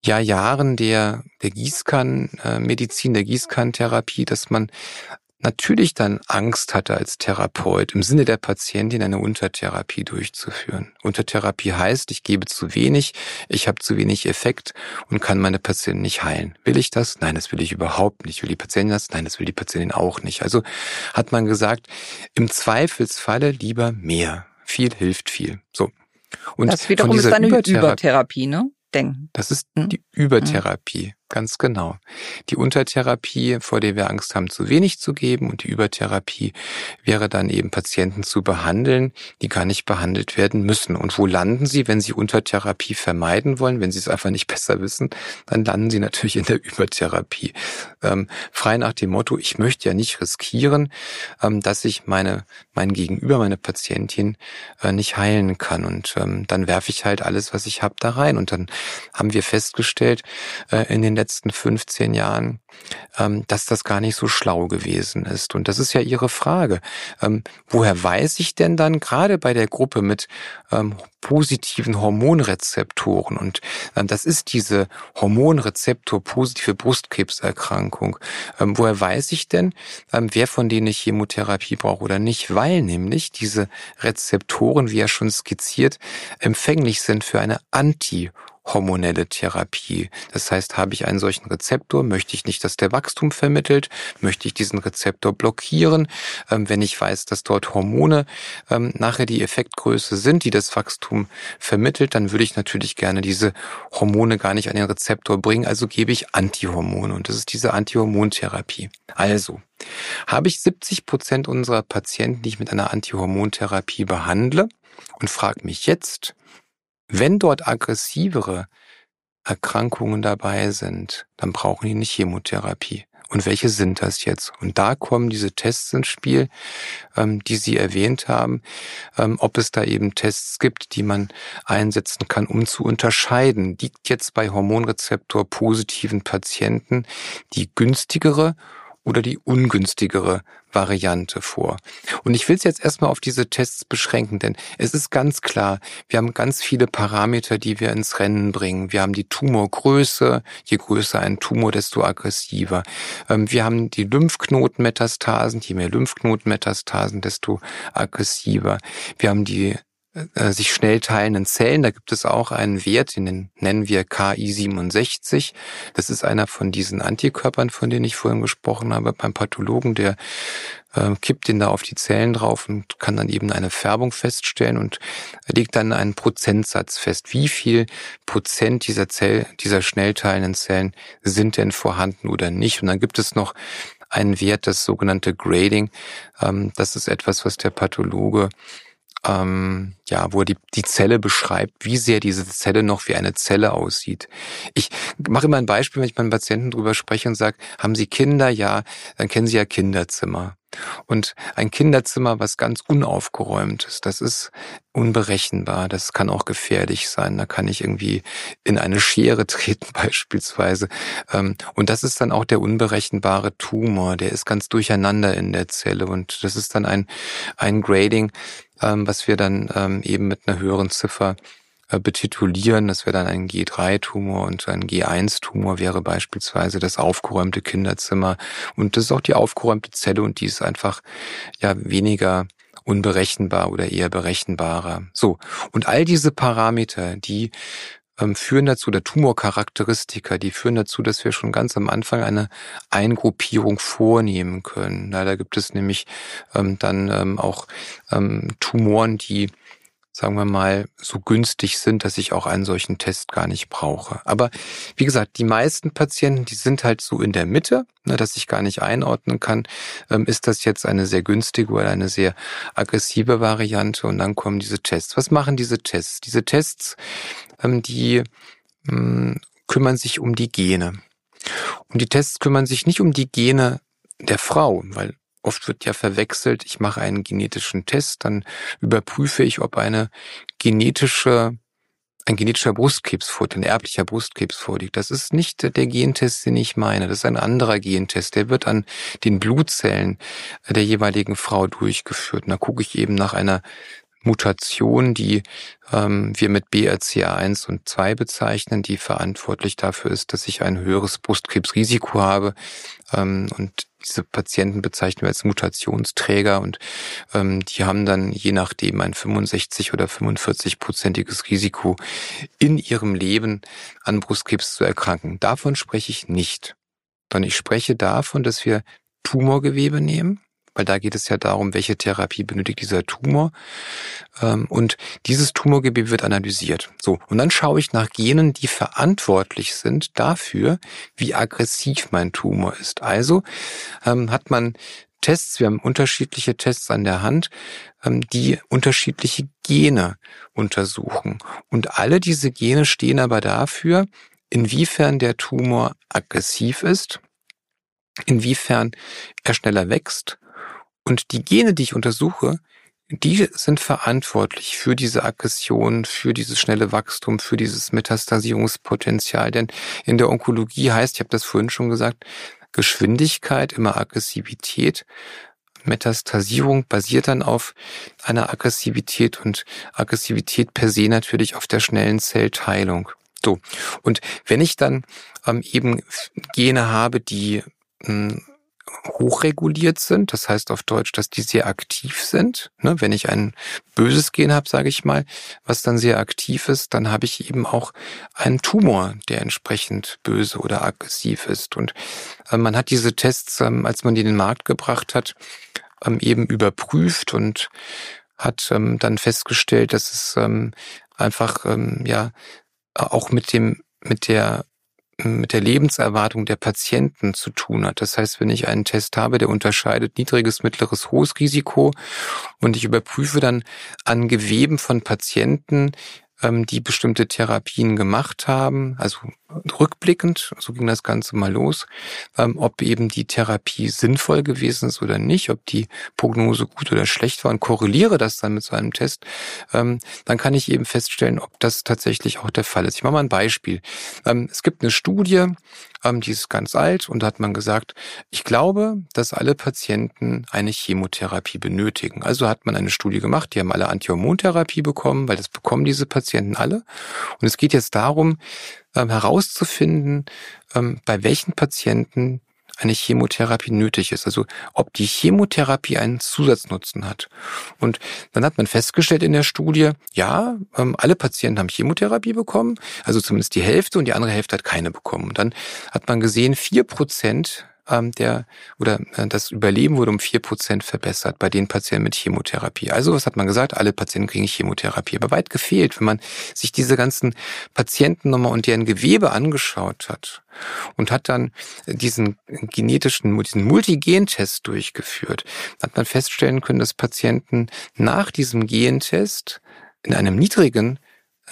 ja, Jahren der, der Gießkannenmedizin, der Gießkannentherapie, dass man natürlich dann Angst hatte als Therapeut, im Sinne der Patientin eine Untertherapie durchzuführen. Untertherapie heißt, ich gebe zu wenig, ich habe zu wenig Effekt und kann meine Patientin nicht heilen. Will ich das? Nein, das will ich überhaupt nicht. Will die Patientin das? Nein, das will die Patientin auch nicht. Also hat man gesagt, im Zweifelsfalle lieber mehr. Viel hilft viel. So. Und das wiederum ist eine Übertherapie, Übertherapie ne? Denken. Das ist hm? die Übertherapie. Ganz genau. Die Untertherapie, vor der wir Angst haben, zu wenig zu geben und die Übertherapie wäre dann eben Patienten zu behandeln, die gar nicht behandelt werden müssen. Und wo landen sie, wenn sie Untertherapie vermeiden wollen, wenn sie es einfach nicht besser wissen, dann landen sie natürlich in der Übertherapie. Ähm, frei nach dem Motto, ich möchte ja nicht riskieren, ähm, dass ich meine, mein Gegenüber, meine Patientin äh, nicht heilen kann. Und ähm, dann werfe ich halt alles, was ich habe, da rein. Und dann haben wir festgestellt, äh, in den letzten 15 Jahren, ähm, dass das gar nicht so schlau gewesen ist. Und das ist ja Ihre Frage. Ähm, woher weiß ich denn dann gerade bei der Gruppe mit ähm, positiven Hormonrezeptoren und das ist diese Hormonrezeptor positive Brustkrebserkrankung. Woher weiß ich denn, wer von denen ich Chemotherapie brauche oder nicht? Weil nämlich diese Rezeptoren, wie ja schon skizziert, empfänglich sind für eine Anti hormonelle Therapie. Das heißt, habe ich einen solchen Rezeptor, möchte ich nicht, dass der Wachstum vermittelt, möchte ich diesen Rezeptor blockieren. Ähm, wenn ich weiß, dass dort Hormone ähm, nachher die Effektgröße sind, die das Wachstum vermittelt, dann würde ich natürlich gerne diese Hormone gar nicht an den Rezeptor bringen, also gebe ich Antihormone und das ist diese Antihormontherapie. Also, habe ich 70 Prozent unserer Patienten, die ich mit einer Antihormontherapie behandle und frage mich jetzt, wenn dort aggressivere Erkrankungen dabei sind, dann brauchen die nicht Chemotherapie. Und welche sind das jetzt? Und da kommen diese Tests ins Spiel, ähm, die Sie erwähnt haben, ähm, ob es da eben Tests gibt, die man einsetzen kann, um zu unterscheiden. Liegt jetzt bei Hormonrezeptor positiven Patienten die günstigere oder die ungünstigere Variante vor. Und ich will es jetzt erstmal auf diese Tests beschränken, denn es ist ganz klar, wir haben ganz viele Parameter, die wir ins Rennen bringen. Wir haben die Tumorgröße, je größer ein Tumor, desto aggressiver. Ähm, wir haben die Lymphknotenmetastasen, je mehr Lymphknotenmetastasen, desto aggressiver. Wir haben die äh, sich schnell teilenden Zellen. Da gibt es auch einen Wert, den nennen wir KI67. Das ist einer von diesen Antikörpern, von denen ich vorhin gesprochen habe, beim Pathologen, der äh, kippt den da auf die Zellen drauf und kann dann eben eine Färbung feststellen und legt dann einen Prozentsatz fest. Wie viel Prozent dieser Zell, dieser schnell teilenden Zellen sind denn vorhanden oder nicht? Und dann gibt es noch einen Wert, das sogenannte Grading. Ähm, das ist etwas, was der Pathologe ähm, ja, wo er die, die Zelle beschreibt, wie sehr diese Zelle noch wie eine Zelle aussieht. Ich mache immer ein Beispiel, wenn ich mit meinen Patienten drüber spreche und sage, haben Sie Kinder? Ja, dann kennen Sie ja Kinderzimmer. Und ein Kinderzimmer, was ganz unaufgeräumt ist, das ist unberechenbar. Das kann auch gefährlich sein. Da kann ich irgendwie in eine Schere treten beispielsweise. Ähm, und das ist dann auch der unberechenbare Tumor. Der ist ganz durcheinander in der Zelle. Und das ist dann ein, ein Grading, ähm, was wir dann ähm, eben mit einer höheren Ziffer betitulieren. Das wäre dann ein G3-Tumor und ein G1-Tumor wäre beispielsweise das aufgeräumte Kinderzimmer. Und das ist auch die aufgeräumte Zelle und die ist einfach ja weniger unberechenbar oder eher berechenbarer. So. Und all diese Parameter, die ähm, führen dazu, der Tumorcharakteristika, die führen dazu, dass wir schon ganz am Anfang eine Eingruppierung vornehmen können. Da gibt es nämlich ähm, dann ähm, auch ähm, Tumoren, die sagen wir mal, so günstig sind, dass ich auch einen solchen Test gar nicht brauche. Aber wie gesagt, die meisten Patienten, die sind halt so in der Mitte, ne, dass ich gar nicht einordnen kann, ähm, ist das jetzt eine sehr günstige oder eine sehr aggressive Variante und dann kommen diese Tests. Was machen diese Tests? Diese Tests, ähm, die hm, kümmern sich um die Gene. Und die Tests kümmern sich nicht um die Gene der Frau, weil Oft wird ja verwechselt, ich mache einen genetischen Test, dann überprüfe ich, ob eine genetische, ein genetischer Brustkrebs vorliegt, ein erblicher Brustkrebs vorliegt. Das ist nicht der Gentest, den ich meine. Das ist ein anderer Gentest. Der wird an den Blutzellen der jeweiligen Frau durchgeführt. Und da gucke ich eben nach einer Mutation, die ähm, wir mit BRCA1 und 2 bezeichnen, die verantwortlich dafür ist, dass ich ein höheres Brustkrebsrisiko habe. Ähm, und diese Patienten bezeichnen wir als Mutationsträger und ähm, die haben dann je nachdem ein 65 oder 45-prozentiges Risiko in ihrem Leben an Brustkrebs zu erkranken. Davon spreche ich nicht, sondern ich spreche davon, dass wir Tumorgewebe nehmen, weil da geht es ja darum, welche Therapie benötigt dieser Tumor. Ähm, und dieses Tumorgewebe wird analysiert. So, und dann schaue ich nach Genen, die verantwortlich sind dafür, wie aggressiv mein Tumor ist. Also ähm, hat man Tests, wir haben unterschiedliche Tests an der Hand, ähm, die unterschiedliche Gene untersuchen. Und alle diese Gene stehen aber dafür, inwiefern der Tumor aggressiv ist, inwiefern er schneller wächst und die Gene, die ich untersuche, die sind verantwortlich für diese Aggression, für dieses schnelle Wachstum, für dieses Metastasierungspotenzial. Denn in der Onkologie heißt, ich habe das vorhin schon gesagt, Geschwindigkeit immer Aggressivität. Metastasierung basiert dann auf einer Aggressivität und Aggressivität per se natürlich auf der schnellen Zellteilung. So. Und wenn ich dann ähm, eben Gene habe, die mh, hm, hochreguliert sind. Das heißt auf Deutsch, dass die sehr aktiv sind. Ne, wenn ich ein böses Gen habe, sage ich mal, was dann sehr aktiv ist, dann habe ich eben auch einen Tumor, der entsprechend böse oder aggressiv ist. Und äh, man hat diese Tests, ähm, als man die in den Markt gebracht hat, ähm, eben überprüft und hat ähm, dann festgestellt, dass es einfach ja auch mit dem mit der mit der Lebenserwartung der Patienten zu tun hat. Das heißt, wenn ich einen Test habe, der unterscheidet niedriges, mittleres, hohes Risiko und ich überprüfe dann an Geweben von Patienten, ähm, die bestimmte Therapien gemacht haben, also rückblickend, so ging das Ganze mal los, ähm, ob eben die Therapie sinnvoll gewesen ist oder nicht, ob die Prognose gut oder schlecht war und korreliere das dann mit so einem Test, ähm, dann kann ich eben feststellen, ob das tatsächlich auch der Fall ist. Ich mache mal ein Beispiel. es gibt eine Studie, die ist ganz alt und da hat man gesagt, ich glaube, dass alle Patienten eine Chemotherapie benötigen. Also hat man eine Studie gemacht, die haben alle Antihormontherapie bekommen, weil das bekommen diese Patienten alle. Und es geht jetzt darum, ähm, herauszufinden, ähm, bei welchen Patienten eine Chemotherapie nötig ist. Also ob die Chemotherapie einen Zusatznutzen hat. Und dann hat man festgestellt in der Studie, ja, ähm, alle Patienten haben Chemotherapie bekommen, also zumindest die Hälfte und die andere Hälfte hat keine bekommen. Und dann hat man gesehen, vier Prozent ähm, der oder äh, das Überleben wurde um vier Prozent verbessert bei den Patienten mit Chemotherapie. Also was hat man gesagt? Alle Patienten kriegen Chemotherapie. Aber weit gefehlt, wenn man sich diese ganzen Patienten nochmal und deren Gewebe angeschaut hat und hat dann diesen genetischen, diesen Multigentest durchgeführt, hat man feststellen können, dass Patienten nach diesem Gentest in einem niedrigen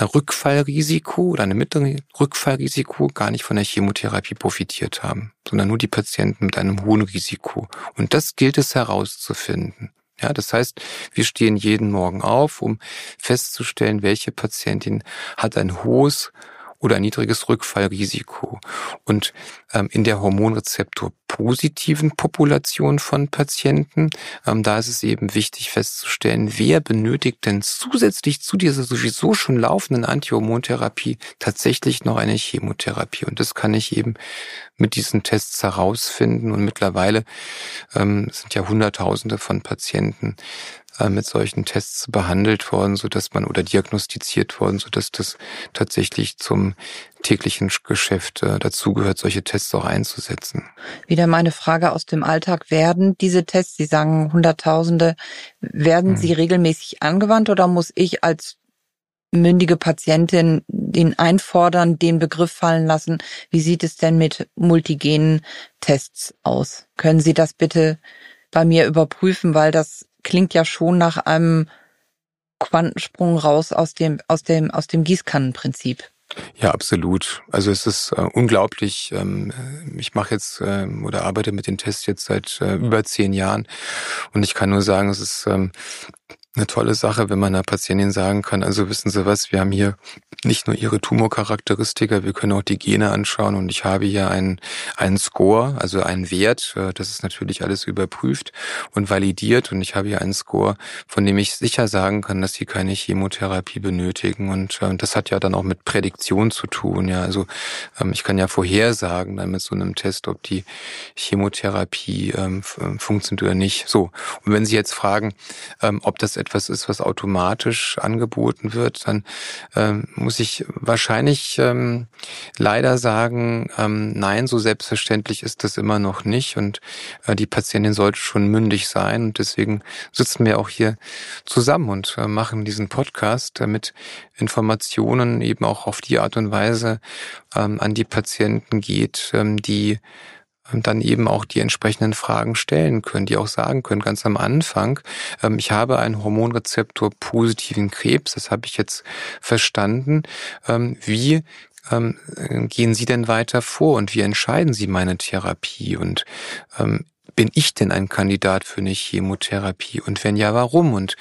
Rückfallrisiko oder einem mittleren Rückfallrisiko gar nicht von der Chemotherapie profitiert haben, sondern nur die Patienten mit einem hohen Risiko. Und das gilt es herauszufinden. Ja, das heißt, wir stehen jeden Morgen auf, um festzustellen, welche Patientin hat ein hohes oder ein niedriges Rückfallrisiko. Und ähm, in der Hormonrezeptor positiven Population von Patienten, ähm, da ist es eben wichtig festzustellen, wer benötigt denn zusätzlich zu dieser sowieso schon laufenden Antihormontherapie tatsächlich noch eine Chemotherapie. Und das kann ich eben mit diesen Tests herausfinden. Und mittlerweile ähm, sind ja Hunderttausende von Patienten mit solchen Tests behandelt worden, so dass man oder diagnostiziert worden, so dass das tatsächlich zum täglichen Geschäft äh, dazugehört, solche Tests auch einzusetzen. Wieder meine Frage aus dem Alltag. Werden diese Tests, Sie sagen Hunderttausende, werden hm. sie regelmäßig angewandt oder muss ich als mündige Patientin den einfordern, den Begriff fallen lassen? Wie sieht es denn mit multigenen Tests aus? Können Sie das bitte bei mir überprüfen, weil das klingt ja schon nach einem Quantensprung raus aus dem, aus dem, aus dem Gießkannenprinzip. Ja, absolut. Also es ist äh, unglaublich. Ähm, ich mache jetzt ähm, oder arbeite mit den Tests jetzt seit äh, über zehn Jahren und ich kann nur sagen, es ist ähm, eine tolle Sache, wenn man einer Patientin sagen kann, also wissen Sie was, wir haben hier nicht nur ihre Tumorcharakteristika, wir können auch die Gene anschauen und ich habe hier einen, einen Score, also einen Wert, äh, das ist natürlich alles überprüft und validiert und ich habe hier einen Score, von dem ich sicher sagen kann, dass sie keine Chemotherapie benötigen und äh, das hat ja dann auch mit Prädiktion zu tun, ja, also ähm, ich kann ja vorhersagen dann mit so einem Test, ob die Chemotherapie ähm, funktioniert oder nicht. So, und wenn Sie jetzt fragen, ähm, ob das etwas ist, was automatisch angeboten wird, dann ähm, muss ich wahrscheinlich ähm, leider sagen, ähm, nein, so selbstverständlich ist das immer noch nicht. Und äh, die Patientin sollte schon mündig sein. Und deswegen sitzen wir auch hier zusammen und äh, machen diesen Podcast, damit Informationen eben auch auf die Art und Weise ähm, an die Patienten geht, ähm, die dann eben auch die entsprechenden Fragen stellen können, die auch sagen können, ganz am Anfang, ähm, ich habe einen Hormonrezeptor positiven Krebs, das habe ich jetzt verstanden. Ähm, wie ähm, gehen Sie denn weiter vor und wie entscheiden Sie meine Therapie? Und bin ich denn ein Kandidat für eine Chemotherapie? Und wenn ja, warum? Und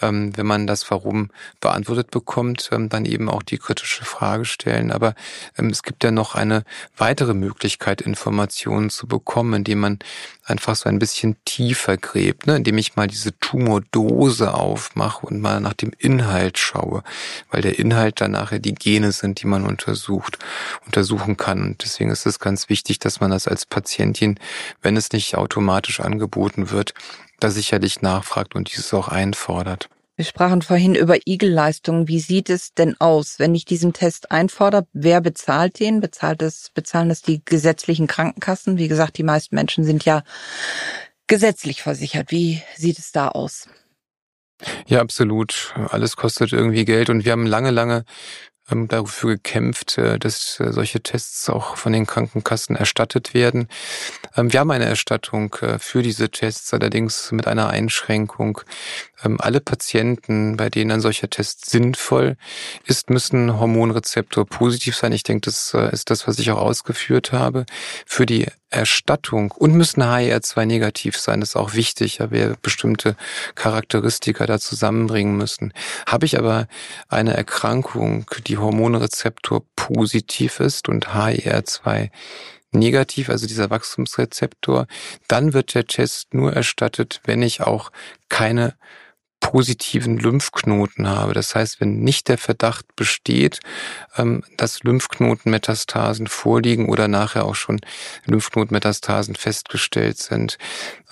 ähm, wenn man das Warum beantwortet bekommt, ähm, dann eben auch die kritische Frage stellen. Aber ähm, es gibt ja noch eine weitere Möglichkeit, Informationen zu bekommen, indem man einfach so ein bisschen tiefer gräbt, ne? indem ich mal diese Tumordose aufmache und mal nach dem Inhalt schaue, weil der Inhalt dann nachher die Gene sind, die man untersucht, untersuchen kann. Und deswegen ist es ganz wichtig, dass man das als Patientin, wenn es nicht automatisch angeboten wird, da sicherlich nachfragt und dieses auch einfordert. Wir sprachen vorhin über Igelleistungen. Wie sieht es denn aus, wenn ich diesen Test einfordere? Wer bezahlt den? Bezahlt es, bezahlen es die gesetzlichen Krankenkassen? Wie gesagt, die meisten Menschen sind ja gesetzlich versichert. Wie sieht es da aus? Ja, absolut. Alles kostet irgendwie Geld und wir haben lange, lange ähm, dafür gekämpft, äh, dass äh, solche Tests auch von den Krankenkassen erstattet werden. Ähm, wir haben eine Erstattung äh, für diese Tests, allerdings mit einer Einschränkung. Ähm, alle Patienten, bei denen ein solcher Test sinnvoll ist, müssen Hormonrezeptor positiv sein. Ich denke, das ist das, was ich auch ausgeführt habe. Für die Erstattung und müssen HER2 negativ sein. Das ist auch wichtig, ja, wir bestimmte Charakteristika da zusammenbringen müssen. Habe ich aber eine Erkrankung, die Hormonrezeptor positiv ist und HER2 negativ, also dieser Wachstumsrezeptor, dann wird der Test nur erstattet, wenn ich auch keine positiven Lymphknoten habe. Das heißt, wenn nicht der Verdacht besteht, ähm, dass Lymphknotenmetastasen vorliegen oder nachher auch schon Lymphknotenmetastasen festgestellt sind.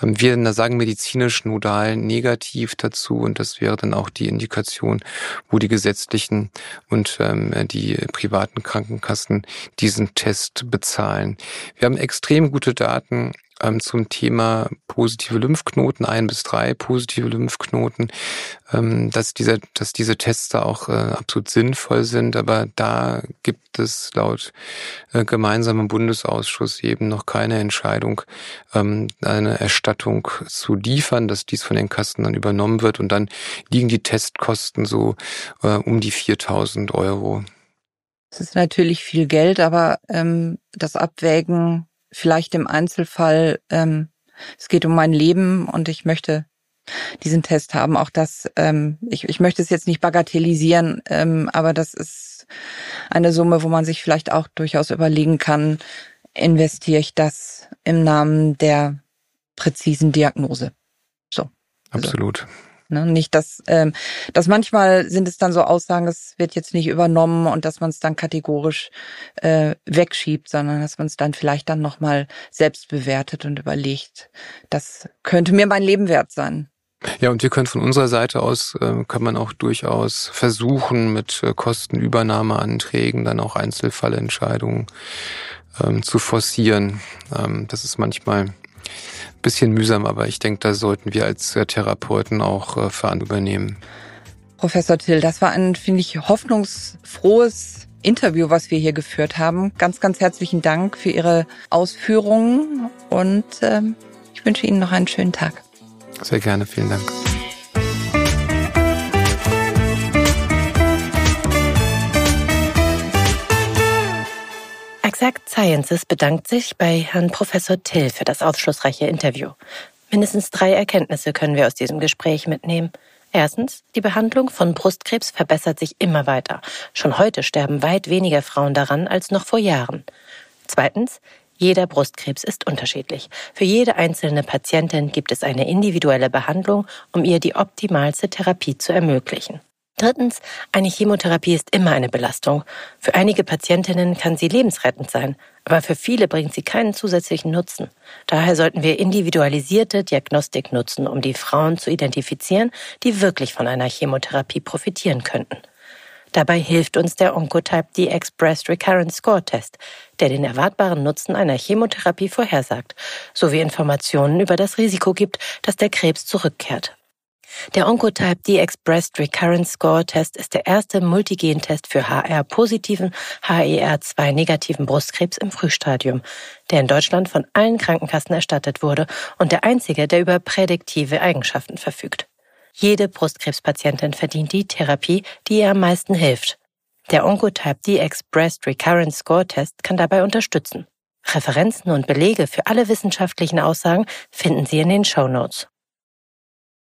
Ähm, wir sagen medizinisch nodal negativ dazu und das wäre dann auch die Indikation, wo die gesetzlichen und ähm, die privaten Krankenkassen diesen Test bezahlen. Wir haben extrem gute Daten ähm, zum Thema positive Lymphknoten, ein bis drei positive Lymphknoten, ähm, dass, diese, dass diese Tests da auch äh, absolut sinnvoll sind. Aber da gibt es laut äh, gemeinsamem Bundesausschuss eben noch keine Entscheidung, ähm, eine Erstattung zu liefern, dass dies von den Kassen dann übernommen wird. Und dann liegen die Testkosten so äh, um die 4000 Euro. Das ist natürlich viel Geld, aber ähm, das Abwägen vielleicht im Einzelfall, ähm, es geht um mein Leben und ich möchte diesen Test haben. Auch das, ähm, ich, ich möchte es jetzt nicht bagatellisieren, ähm, aber das ist eine Summe, wo man sich vielleicht auch durchaus überlegen kann, investiere ich das im Namen der präzisen Diagnose. So. Also Absolut. Also. Ne? Nicht, dass, ähm, dass manchmal sind es dann so Aussagen, es wird jetzt nicht übernommen und dass man es dann kategorisch äh, wegschiebt, sondern dass man es dann vielleicht dann nochmal selbst bewertet und überlegt, das könnte mir mein Leben wert sein. Ja, und wir können von unserer Seite aus, äh, kann man auch durchaus versuchen, mit äh, Kostenübernahmeanträgen dann auch Einzelfallentscheidungen ähm, zu forcieren. Ähm, das ist manchmal bisschen mühsam, aber ich denke, da sollten wir als äh, Therapeuten auch äh, Verantwortung übernehmen. Professor Till, das war ein, finde ich, hoffnungsfrohes Interview, was wir hier geführt haben. Ganz, ganz herzlichen Dank für Ihre Ausführungen und ähm, ich wünsche Ihnen noch einen schönen Tag. Sehr gerne, vielen Dank. Exact Sciences bedankt sich bei Herrn Professor Till für das aufschlussreiche Interview. Mindestens drei Erkenntnisse können wir aus diesem Gespräch mitnehmen. Erstens, die Behandlung von Brustkrebs verbessert sich immer weiter. Schon heute sterben weit weniger Frauen daran als noch vor Jahren. Zweitens, jeder Brustkrebs ist unterschiedlich. Für jede einzelne Patientin gibt es eine individuelle Behandlung, um ihr die optimalste Therapie zu ermöglichen. Drittens, eine Chemotherapie ist immer eine Belastung. Für einige Patientinnen kann sie lebensrettend sein, aber für viele bringt sie keinen zusätzlichen Nutzen. Daher sollten wir individualisierte Diagnostik nutzen, um die Frauen zu identifizieren, die wirklich von einer Chemotherapie profitieren könnten. Dabei hilft uns der Oncotype DX Breast Recurrence Score Test, der den erwartbaren Nutzen einer Chemotherapie vorhersagt, sowie Informationen über das Risiko gibt, dass der Krebs zurückkehrt. Der Oncotype DX Breast Recurrence Score Test ist der erste Multigen-Test für HR-positiven, HER2-negativen Brustkrebs im Frühstadium, der in Deutschland von allen Krankenkassen erstattet wurde und der einzige, der über prädiktive Eigenschaften verfügt. Jede Brustkrebspatientin verdient die Therapie, die ihr am meisten hilft. Der Oncotype DX Breast Recurrence Score Test kann dabei unterstützen. Referenzen und Belege für alle wissenschaftlichen Aussagen finden Sie in den Show Notes.